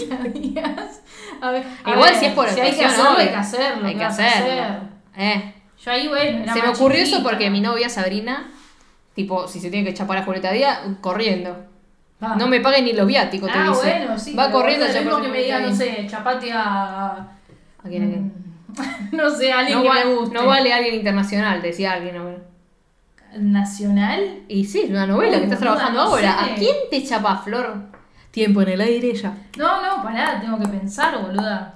era Julieta Díaz. A ver, a Igual ver, si es por hay que actuación, hacerlo, hay que hacerlo. Hay ¿qué que vas a hacerlo. hacer? Eh. Yo ahí, bueno, era Se me más ocurrió eso porque mi novia Sabrina, tipo, si se tiene que chapar a Julieta Díaz, corriendo. Va. No me pague ni lo viático, te ah, dice. bueno, sí. Va pero corriendo es lo que me diga, no sé, chapate a... ¿A quién, a quién? <laughs> no sé, a alguien No, que va- me guste. no vale alguien internacional, decía alguien. ¿no? ¿Nacional? Y sí, es una novela Uy, que estás trabajando no ahora. sé. ¿A quién te chapa, Flor? Tiempo en el aire ya. No, no, pará, tengo que pensar, boluda.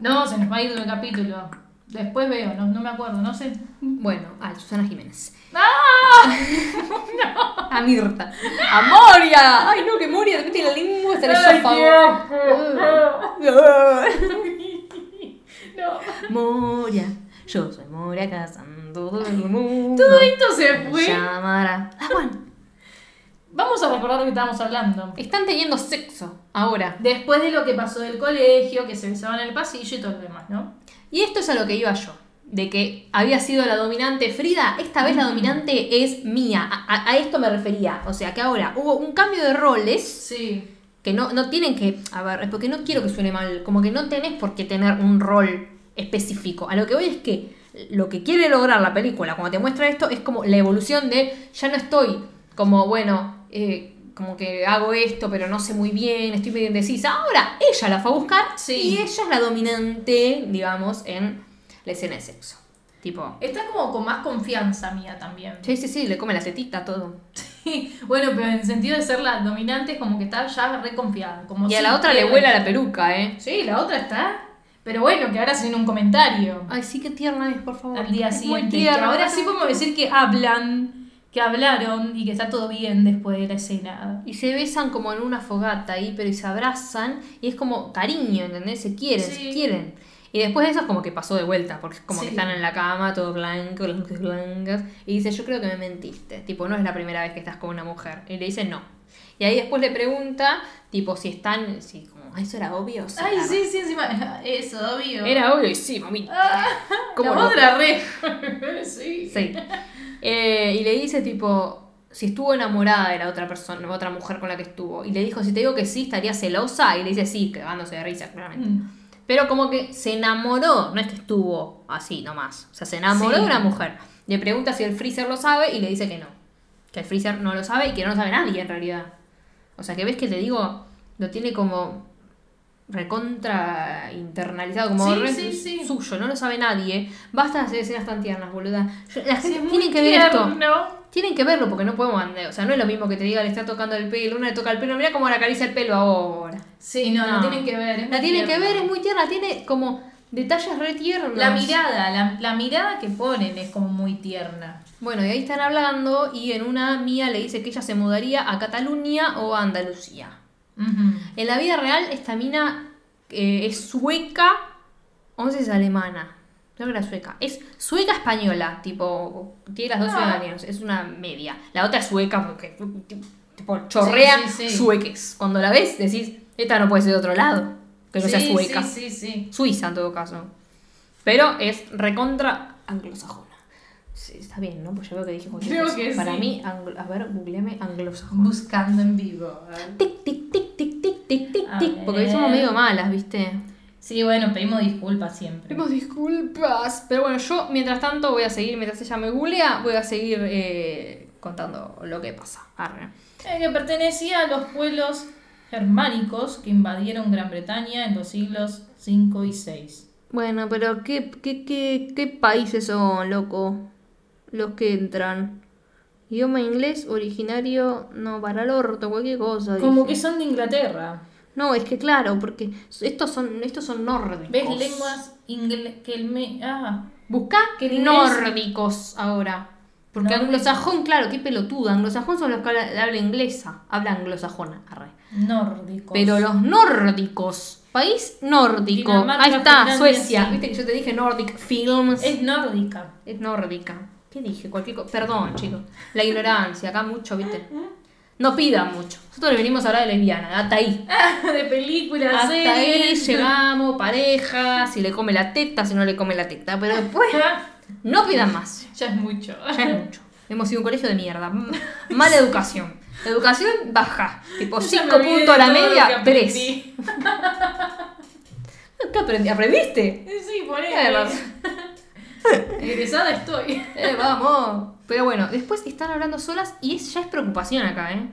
No, se nos va a ir el capítulo. Después veo, no, no me acuerdo, no sé. Bueno, a Susana Jiménez. ¡Ah! <laughs> A Mirta. ¡A Moria! ¡Ay, no, que Moria te mete la lengua hasta el esófago! <laughs> No. Moria, yo soy Moria cazando todo el mundo. Todo esto se fue. llamará. Ah, bueno. Vamos a recordar lo que estábamos hablando. Están teniendo sexo ahora. Después de lo que pasó del colegio, que se besaban en el pasillo y todo lo demás, ¿no? Y esto es a lo que iba yo. De que había sido la dominante Frida, esta vez la dominante es mía. A, a- a esto me refería. O sea que ahora hubo un cambio de roles Sí. que no, no tienen que. A ver, es porque no quiero que suene mal. Como que no tenés por qué tener un rol específico. A lo que voy es que lo que quiere lograr la película cuando te muestra esto es como la evolución de ya no estoy como, bueno, eh, como que hago esto, pero no sé muy bien, estoy medio indecisa. Ahora ella la fue a buscar Sí. y ella es la dominante, digamos, en la escena de sexo. Tipo, Está como con más confianza mía también. sí, sí, sí, le come la tetita, todo. bueno, pero en el sentido de ser la dominante es como que está ya reconfiada. Como Y a la otra le vuela la peluca, ¿eh? Sí, la otra está. Pero bueno, que ahora sin un comentario. Ay, sí, qué tierna es, por favor. al día Es muy siguiente. Que tierna. ahora sí podemos decir que hablan, que hablaron y que está todo bien después de la escena. Y se besan como en una fogata ahí, pero y se abrazan. Y es como cariño, ¿entendés? Se quieren, Sí. se quieren. Y después de eso es como que pasó de vuelta, porque es como Sí. que están en la cama, todo blanco, las luces blancas. Y dice, yo creo que me mentiste. Tipo, no es la primera vez que estás con una mujer. Y le dice, no. Y ahí después le pregunta, tipo, si están, si como, "Ah, eso era obvio. Sí, Ay, claro". sí, sí, encima. <laughs> Eso, obvio. Era obvio y sí, mami. Ah, ¿Cómo la otra <laughs> re. <laughs> sí. Sí. Eh, y le dice, tipo, si estuvo enamorada de la otra persona, otra mujer con la que estuvo. Y le dijo, si te digo que sí, estaría celosa. Y le dice, sí, cagándose de risa, claramente. Mm. Pero como que se enamoró, no es que estuvo así nomás. O sea, se enamoró Sí. de una mujer. Le pregunta si el freezer lo sabe y le dice que no. Que el freezer no lo sabe y que no lo sabe nadie en realidad. O sea, que ves que te digo, lo tiene como recontra internalizado, como Sí, re sí, sí. suyo, no lo sabe nadie. Basta de hacer escenas tan tiernas, boluda. La gente tiene que ver esto. Tienen que verlo porque no podemos andar. O sea, no es lo mismo que te diga le está tocando el pelo, una le toca el pelo, mira cómo le acaricia el pelo ahora. Sí, no, No. la tienen que ver. es La muy tienen que ver, es muy tierna, tiene como detalles re tiernos. La mirada, la, la mirada que ponen es como muy tierna. Bueno, y ahí están hablando y en una mía le dice que ella se mudaría a Cataluña o a Andalucía. En la vida real esta mina eh, es sueca, o no sé si es alemana. Creo que era sueca. Es sueca española, tipo, tiene las dos Ah. ciudadanías, es una media. La otra es sueca porque tipo, chorrea Sí, sí, sí. sueques. Cuando la ves decís, esta no puede ser de otro lado, que no sea sueca. Sí, sí, sí. Suiza en todo caso. Pero es recontra anglosajona. Sí, está bien, ¿no? Pues yo veo que dije cualquier Creo cosa. que Para sí. mí, anglo- a ver, googleame anglosajona. Buscando en vivo. Tic, tic, tic, tic, tic, tic, tic, tic. Porque ver. somos medio malas, ¿viste? Sí, bueno, pedimos disculpas siempre. Pedimos disculpas. Pero bueno, yo mientras tanto voy a seguir, mientras ella me googlea, voy a seguir eh, contando lo que pasa. Arre. Eh, que pertenecía a los pueblos germánicos que invadieron Gran Bretaña en los siglos 5 y 6. Bueno, pero ¿qué, qué, qué, qué países son, loco? Los que entran. Idioma inglés originario, no, para el orto, cualquier cosa. Como dije. que son de Inglaterra. No, es que claro, porque estos son, estos son nórdicos. ¿Ves lenguas ingle que el me ah, Busca Que el inglés- nórdicos ahora. Porque Nórdico. anglosajón, claro, qué pelotuda. Anglosajón son los que habla, habla inglesa. Habla anglosajona, arre. Nórdicos. Pero los nórdicos, país nórdico. Dinamarca, Ahí está, Finlandia, Suecia. sí. Viste que yo te dije Nordic Films. Es nórdica. Es nórdica. ¿Qué dije? Cualquier cosa. Perdón, chicos. La ignorancia, acá mucho, ¿viste? No pidan mucho. Nosotros le venimos a hablar de lesbiana, hasta ahí. <laughs> de películas, Hasta ahí llegamos, pareja, si le come la teta, si no le come la teta. Pero después, no pidan más. Ya es mucho. Ya es mucho. Hemos sido un colegio de mierda. Mala <laughs> educación. Educación baja. Tipo Ya 5 me olvidé puntos a la media, que 3. aprendí. <laughs> ¿Qué aprendi- ¿Aprendiste? Sí, Eh, ponele. Egresada estoy. Eh, vamos. Pero bueno, después están hablando solas y es, ya es preocupación acá, ¿eh?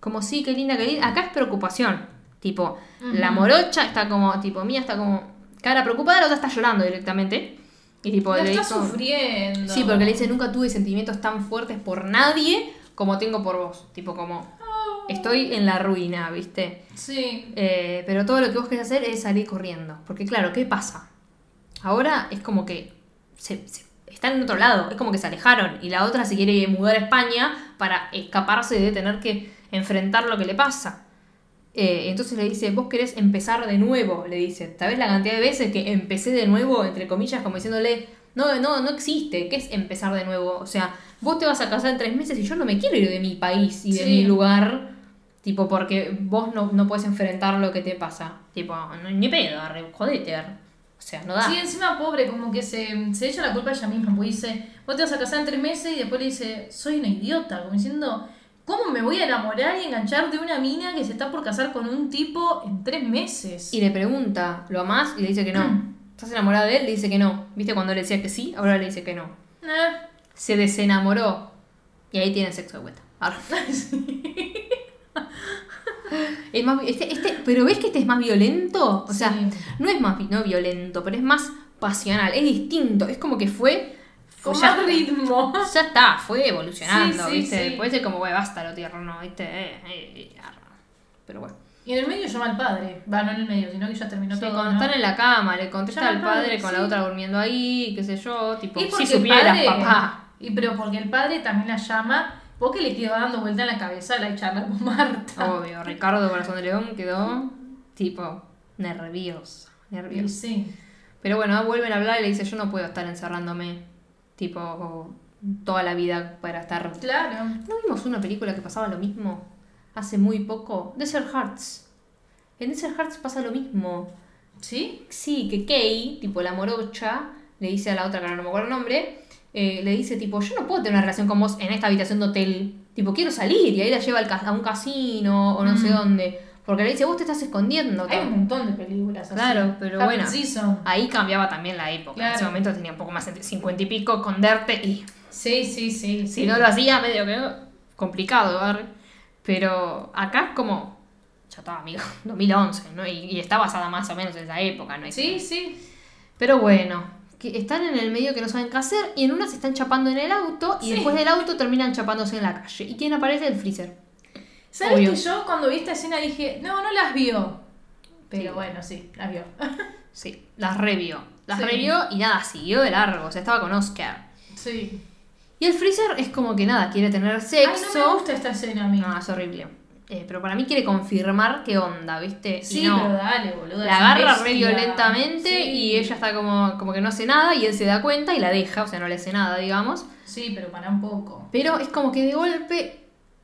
Como sí, qué linda, qué linda. Acá es preocupación. Tipo, la morocha está como, tipo, mía está como cara preocupada, la otra está llorando directamente. Y tipo, La le está sufriendo. Sí, porque le dice, nunca tuve sentimientos tan fuertes por nadie como tengo por vos. Tipo, como, estoy en la ruina, ¿viste? Sí. Eh, pero todo lo que vos querés hacer es salir corriendo. Porque claro, ¿qué pasa? Ahora es como que se, se- están en otro lado, es como que se alejaron y la otra se quiere mudar a España para escaparse de tener que enfrentar lo que le pasa. Eh, entonces le dice, vos querés empezar de nuevo, le dice. ¿Sabés la cantidad de veces que empecé de nuevo, entre comillas, como diciéndole, no, no, no existe, ¿qué es empezar de nuevo? O sea, vos te vas a casar en tres meses y yo no me quiero ir de mi país y de Sí. mi lugar, tipo, porque vos no, no puedes enfrentar lo que te pasa. Tipo, no, ni pedo, arre. O sea, no da. Sí, encima pobre, como que se, se echa la culpa a ella misma, porque dice, vos te vas a casar en tres meses y después le dice, soy una idiota, como diciendo, ¿cómo me voy a enamorar y enganchar de una mina que se está por casar con un tipo en tres meses? Y le pregunta, ¿lo amás? Y le dice que no. ¿Estás enamorada de él? Le dice que no. ¿Viste cuando le decía que sí? Ahora le dice que no. Eh, Se desenamoró. Y ahí tienen sexo de vuelta. Arre. <laughs> Es más, este, este, pero ves que este es más violento, o sea, Sí. no es más no violento, pero es más pasional, es distinto, es como que fue, fue con ya, más ritmo. <laughs> ya está, fue evolucionando, Sí, sí, ¿viste? Después es como, güey, basta lo tierno, ¿viste? Eh, eh, pero bueno. Y en el medio llama al padre. Va, no en el medio, sino que ya terminó Sí, todo. cuando ¿no? están en la cama, le contesta Llama al padre padre, con sí. la otra durmiendo ahí, qué sé yo, tipo, Y si supieras, padre- papá. Y pero porque el padre también la llama, porque le quedó dando vuelta en la cabeza la charla con Marta. Obvio, Ricardo Corazón de León quedó tipo nervioso, nervioso. sí. Pero bueno, vuelven a hablar y le dice, yo no puedo estar encerrándome tipo toda la vida para estar... Claro. ¿No vimos una película que pasaba lo mismo hace muy poco? Desert Hearts. En Desert Hearts pasa lo mismo. ¿Sí? Sí, que Kay, tipo la morocha, le dice a la otra, que no me acuerdo el nombre, eh, le dice tipo, yo no puedo tener una relación con vos en esta habitación de hotel. Tipo, quiero salir y ahí la lleva al a un casino o no sé Mm. dónde. Porque le dice, vos te estás escondiendo. Hay un Tom". montón de películas así. Claro, pero Happy bueno. Season. Ahí cambiaba también la época. En ese momento tenía un poco más de 50 y pico, esconderte y Sí, sí, sí. si sí. no lo hacía medio que complicado, ¿verdad? Pero acá es como, ya estaba, amigo, <laughs> 2011, ¿no? Y, y está basada más o menos en esa época, ¿no? Sí, sí. Pero bueno, que están en el medio que no saben qué hacer y en una se están chapando en el auto y Sí. después del auto terminan chapándose en la calle. ¿Y quién aparece? El freezer. ¿Sabes Obvio. que yo cuando vi esta escena dije, no, no las vio? Pero Sí. bueno, sí, las vio. <laughs> Sí, las revió. Las Sí. revió y nada, siguió de largo, o sea, estaba con Oscar. sí. Y el freezer es como que nada, quiere tener sexo. Ay, no me gusta esta escena a mí. No, es horrible. Eh, pero para mí quiere confirmar qué onda, ¿viste? sí, y no. pero dale, boludo. La agarra re violentamente Sí. y ella está como, como que no hace nada y él se da cuenta y la deja, o sea, no le hace nada, digamos. Sí, pero para un poco. Pero es como que de golpe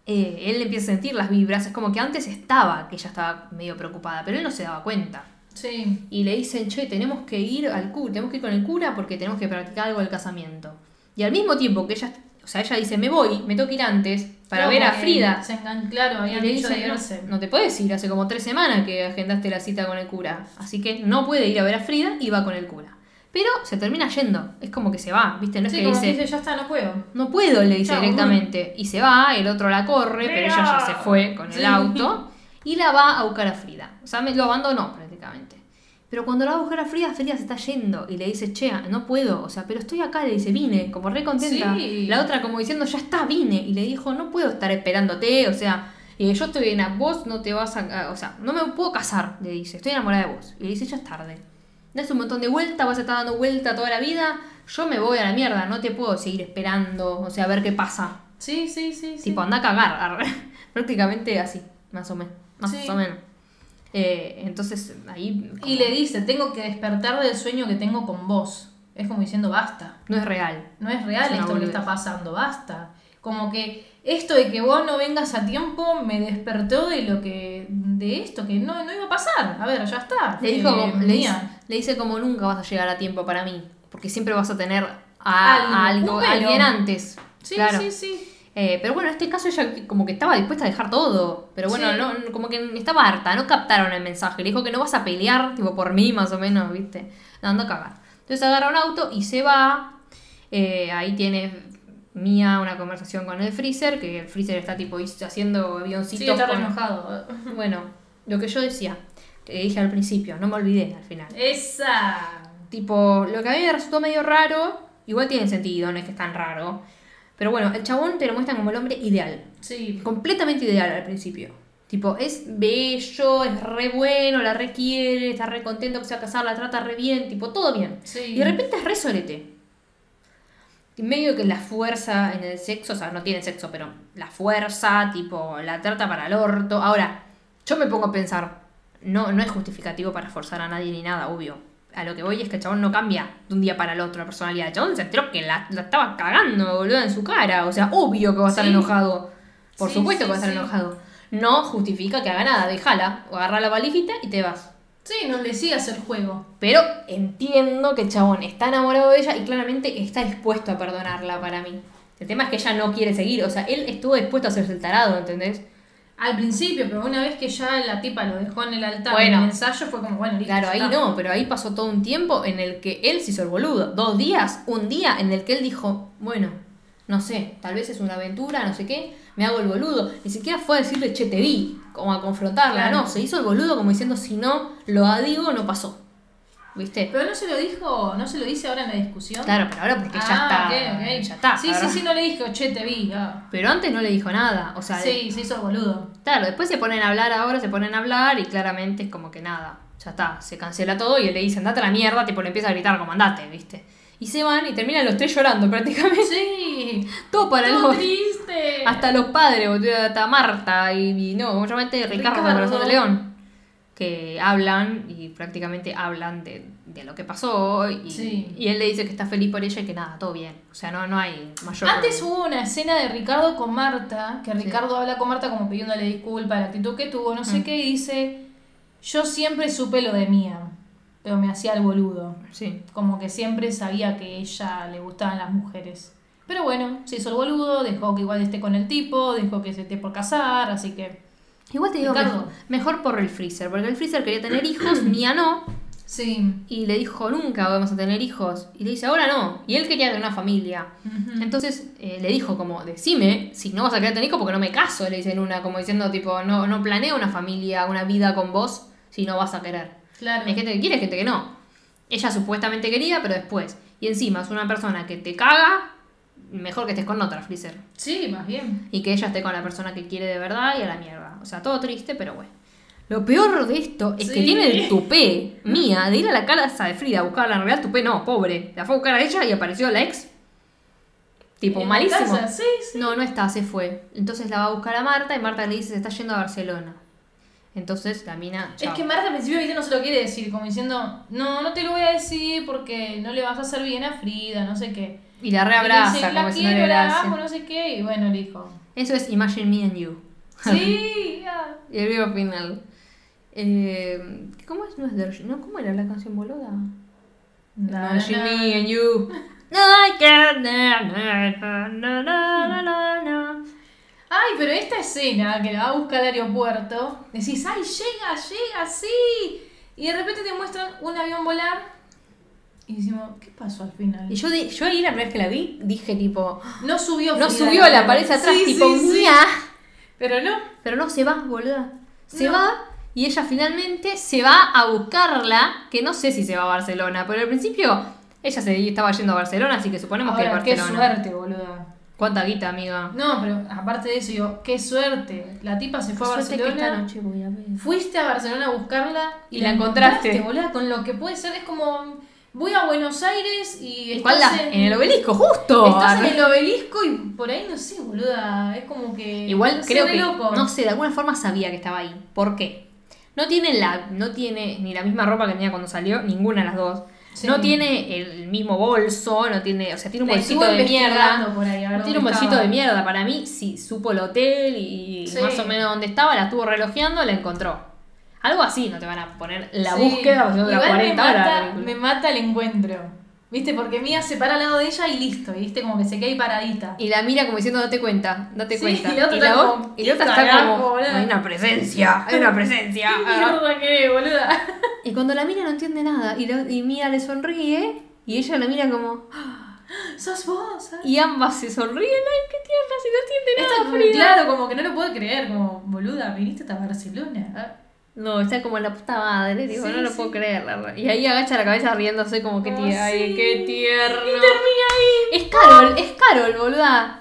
eh, él empieza a sentir las vibras, es como que antes estaba, que ella estaba medio preocupada, pero él no se daba cuenta. Sí. Y le dicen, che, tenemos que ir al cura, tenemos que ir con el cura porque tenemos que practicar algo del casamiento. Y al mismo tiempo que ella, o sea, ella dice, me voy, me tengo que ir antes para ver a Frida. Se engan... Claro, habían le dicho de no, no te puedes ir, hace como tres semanas que agendaste la cita con el cura. Así que no puede ir a ver a Frida y va con el cura. Pero se termina yendo, es como que se va, ¿viste? No es Sí, que como dice, que dice, ya está, no puedo. no puedo, le dice directamente. Y se va, el otro la corre, pero ella ya se fue con el auto. Y la va a buscar a Frida. O sea, me lo abandonó prácticamente. Pero cuando la va a buscar a Frida, Frida se está yendo y le dice, che, no puedo. O sea, pero estoy acá, le dice, vine, como re contenta. Sí. La otra como diciendo, ya está, vine. Y le dijo, no puedo estar esperándote, o sea, eh, yo estoy en vos no te vas a... O sea, no me puedo casar, le dice, estoy enamorada de vos. Y le dice, ya es tarde. das un montón de vueltas, vas a estar dando vuelta toda la vida, yo me voy a la mierda, no te puedo seguir esperando, o sea, a ver qué pasa. Sí, sí, sí. sí. Tipo, anda a cagar, <laughs> prácticamente así, más o menos, más Sí. o menos. Eh, entonces, ahí... como- Y le dice, tengo que despertar del sueño que tengo con vos. Es como diciendo, basta. No es real. No es real Es esto que está pasando, basta. Como que esto de que vos no vengas a tiempo me despertó de lo que. de esto, que no, no iba a pasar. A ver, ya está. Le, dijo Eh, le, dice, mía. le dice como nunca vas a llegar a tiempo para mí, porque siempre vas a tener a, algo- alguien antes. Sí, claro. sí, sí. Eh, pero bueno, en este caso ella como que estaba dispuesta a dejar todo. Pero bueno, Sí. no, como que estaba harta, no captaron el mensaje. Le dijo que no vas a pelear, tipo por mí más o menos, ¿viste? Dando a cagar. Entonces agarra un auto y se va. Eh, ahí tiene Mía una conversación con el freezer, que el freezer está tipo haciendo avioncitos. Sí, está con- enojado. <laughs> Bueno, lo que yo decía, que dije al principio, no me olvidé al final. Esa. Tipo, lo que a mí me resultó medio raro, igual tiene sentido, no es que es tan raro. Pero bueno, el chabón te lo muestran como el hombre ideal. Sí. Completamente ideal al principio. Tipo, es bello, es re bueno, la requiere, está re contento que se va a casar, la trata re bien, tipo, todo bien. Sí. Y de repente es re sorete. Y medio que la fuerza en el sexo, o sea, no tiene sexo, pero la fuerza, tipo, la trata para el orto. Ahora, yo me pongo a pensar, no, no es justificativo para forzar a nadie ni nada, obvio. A lo que voy es que el chabón no cambia de un día para el otro la personalidad. El chabón se enteró que la, la estaba cagando, boludo, en su cara. O sea, obvio que va a estar Sí. enojado. Por Sí, supuesto sí, que va a estar enojado. No justifica que haga nada, déjala, o agarra la valijita y te vas. Sí, no le sigas el juego. Pero entiendo que el chabón está enamorado de ella y claramente está dispuesto a perdonarla para mí. El tema es que ella no quiere seguir, o sea, él estuvo dispuesto a hacerse el tarado, ¿entendés? Al principio, pero una vez que ya la tipa lo dejó en el altar Bueno. en el ensayo, fue como, bueno, listo. Claro, ahí está. no, pero ahí pasó todo un tiempo en el que él se hizo el boludo. Dos días, un día en el que él dijo, bueno, no sé, tal vez es una aventura, no sé qué, me hago el boludo. Ni siquiera fue a decirle, che, te vi, como a confrontarla, Claro. no, se hizo el boludo como diciendo, si no lo digo, no pasó. ¿Viste? Pero no se lo dijo, no se lo dice ahora en la discusión. Claro, pero ahora porque ya Ah, está. ok, ok. Ya está. Sí, sí, sí, no le dijo, che, te vi. ah. Pero antes no le dijo nada. O sea, Sí, se hizo boludo. claro, después se ponen a hablar ahora, se ponen a hablar y claramente es como que nada. Ya está, se cancela todo y él le dice, andate a la mierda, tipo le empieza a gritar como andate, ¿viste? Y se van y terminan los tres llorando prácticamente. Sí. <laughs> Todo para Todo los. triste. Hasta los padres, boludo, hasta Marta y, y no, obviamente Ricardo, Ricardo. Corazón de León. Que hablan y prácticamente hablan de, de lo que pasó y, Sí. y él le dice que está feliz por ella y que nada, todo bien. O sea, no, no hay mayor Antes problema. hubo una escena de Ricardo con Marta, que Ricardo habla con Marta como pidiéndole disculpas, la actitud que tuvo, no sé Mm. qué, y dice, yo siempre supe lo de Mía, pero me hacía el boludo. Sí. Como que siempre sabía que ella le gustaban las mujeres. Pero bueno, se hizo el boludo, dejó que igual esté con el tipo, dejó que se esté por casar, así que... Igual te digo Ricardo. mejor, mejor por el freezer, porque el freezer quería tener hijos, Mía <coughs> no, Sí. y le dijo nunca vamos a tener hijos, y le dice ahora no, y él quería tener una familia. Entonces eh, le dijo como, decime si no vas a querer tener hijos porque no me caso, le dicen una, como diciendo tipo, no, no planeo una familia, una vida con vos si no vas a querer. Claro. Hay gente que quiere, hay gente que no. Ella supuestamente quería, pero después. Y encima es una persona que te caga, mejor que estés con otra, Freezer. Sí, más bien. Y que ella esté con la persona que quiere de verdad y a la mierda. O sea, todo triste, pero bueno. Lo peor de esto es que tiene el tupé <laughs> mía de ir a la casa de Frida a buscarla. En realidad, tupé no, pobre. La fue a buscar a ella y apareció la ex. Tipo, malísimo. casa, Sí, sí. No, no está, se fue. Entonces la va a buscar a Marta y Marta le dice se está yendo a Barcelona. Entonces la mina. Es que Marta al principio ¿viste? no se lo quiere decir, como diciendo, no, no te lo voy a decir porque no le vas a hacer bien a Frida, no sé qué. Y la Y reabraza, dice, como la si no le quiero, la gracia. amo, no sé qué, y bueno, le dijo. Eso es Imagine Me and You. Sí. <laughs> Y el video final. Eh, ¿Cómo es? No es ¿no? ¿Cómo era la canción boluda? Imagine Me and You. <laughs> Na. Ay, pero esta escena que la va a buscar al aeropuerto, decís, ay, llega, llega, sí. Y de repente te muestran un avión volar. Y decimos, ¿qué pasó al final? Y yo, yo ahí la primera vez que la vi dije tipo. No subió No Frida subió la pared atrás, Sí, tipo sí, sí. mía. Pero no. Pero no se va, boluda. Se No. va y ella finalmente se va a buscarla, que no sé si se va a Barcelona, pero al principio ella se estaba yendo a Barcelona, así que suponemos que es Ahora, qué Barcelona. suerte, boluda. ¿Cuánta guita, amiga? No, pero aparte de eso, digo, qué suerte. La tipa se fue a Suerte que esta Barcelona. noche voy a ver. Fuiste a Barcelona a buscarla Y la encontraste. boluda, con lo que puede ser, es como. Voy a Buenos Aires y. ¿Cuál estás la? En el obelisco, justo. Estás en el obelisco y por ahí no sé, boluda. Es como que. Igual se creo que, loco. no sé, de alguna forma sabía que estaba ahí. ¿Por qué? No tiene, la, no tiene ni la misma ropa que tenía cuando salió, ninguna de las dos. Sí. No tiene el mismo bolso, no tiene, o sea, tiene un bolsito de mierda. ahí, No tiene un bolsito estaba. de mierda. Para mí, sí, supo el hotel y Sí. más o menos dónde estaba, la estuvo relojeando, la encontró. Algo así, no te van a poner la Sí. búsqueda haciendo las Igual 40 me mata, la película. me mata el encuentro. ¿Viste? Porque Mía se para al lado de ella y listo. ¿Viste? Como que se queda ahí paradita. Y la mira como diciendo, date cuenta, date Sí, cuenta. y la otra está o- como, y la otra "¿Qué está como, boludo?" hay una presencia, hay una presencia. <laughs> ¿Qué que boluda? Y cuando la mira no entiende nada. Y, la- y Mía le sonríe y ella la mira como... <gasps> Sos vos. <gasps> Y ambas se sonríen. Ay, qué tierna, si no entiende nada, como- claro, como que no lo puede creer. Como, boluda, viniste hasta Barcelona. No, está como la puta madre, digo, Sí, no lo sí. puedo creer. la verdad. Y ahí agacha la cabeza riéndose como que Oh. Ay, qué tierno. Y termina ahí. Es Carol, es Carol, boluda.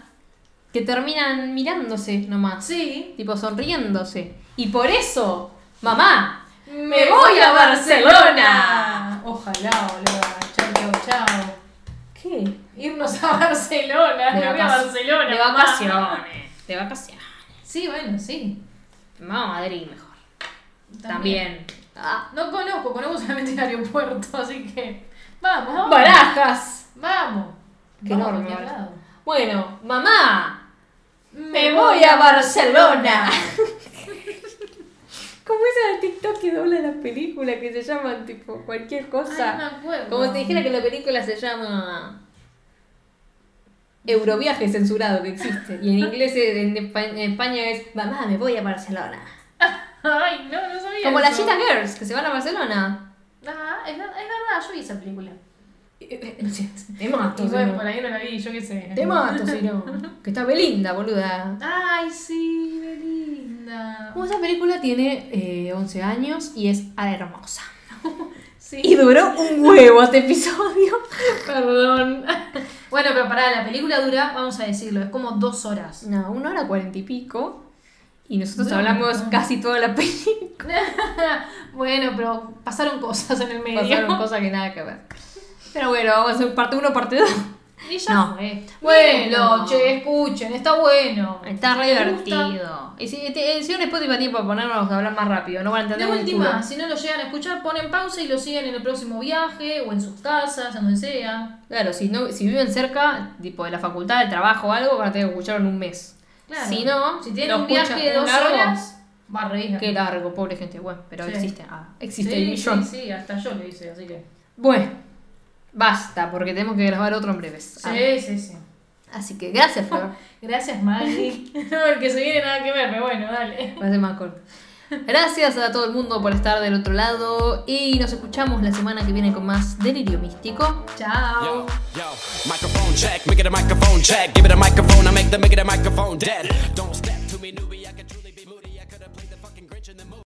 Que terminan mirándose nomás. Sí. Tipo sonriéndose. Y por eso, mamá, Me voy a Barcelona. Ojalá, boluda. Chau, chau, chau. ¿Qué? Irnos a Barcelona. Me voy a Barcelona. De mamá. vacaciones. De vacaciones. Sí, bueno, sí. Vamos a Madrid mejor. También. Ah, No conozco, conozco solamente el aeropuerto, <laughs> así que. Vamos, vamos. Barajas. Vamos. Qué Vamos lado. Bueno, mamá. Me voy a Barcelona. <laughs> Como esa de TikTok que dobla las películas que se llaman tipo cualquier cosa. Ay, no me acuerdo. Como si te dijera que la película se llama Euroviaje censurado que existe. Y en inglés, en España es Mamá, me voy a Barcelona. <laughs> Ay, no, no sabía. Como las. Cheetah Girls, que se van a Barcelona. Ah, es, es verdad, yo vi esa película. Te mato, Y si bueno, no. por ahí no la vi, yo qué sé. Te mato, si no. Que está Belinda, boluda. Ay, sí, Belinda. Como esa película tiene eh, 11 años y es hermosa. <laughs> Sí. Y duró un huevo este episodio. <laughs> Perdón. Bueno, pero pará, la película dura, vamos a decirlo, es como dos horas. No, una hora cuarenta y pico. Y nosotros Bueno, hablamos bueno. casi toda la película. <laughs> bueno, pero pasaron cosas en el medio. Pasaron cosas que nada que ver. Pero bueno, vamos a hacer parte 1, parte 2. Y ya No. fue. Bueno. Che, escuchen, está bueno. Está re divertido. Y si, te, si un Spotify tiempo para ponernos a hablar más rápido, no van a De entender un última, si no lo llegan a escuchar, ponen pausa y lo siguen en el próximo viaje o en sus casas, en donde sea. Claro, si, no, si viven cerca, tipo de la facultad, del trabajo o algo, van a tener que escucharlo en un mes. Claro. Si no, si tienen lo un viaje de dos largo, horas, va a reír. Qué largo, pobre gente. Bueno, pero Sí. existe. Ah, existe el millón. sí, sí, hasta yo lo hice, así que. Bueno, basta, porque tenemos que grabar otro en breves. Ah, Sí, sí, sí. Así que gracias, <laughs> Flor. Gracias, Maggie. <laughs> no, el que se viene nada que ver, pero bueno, dale. Va a ser más corto. Gracias a todo el mundo por estar del otro lado y nos escuchamos la semana que viene con más Delirio Místico. Chao.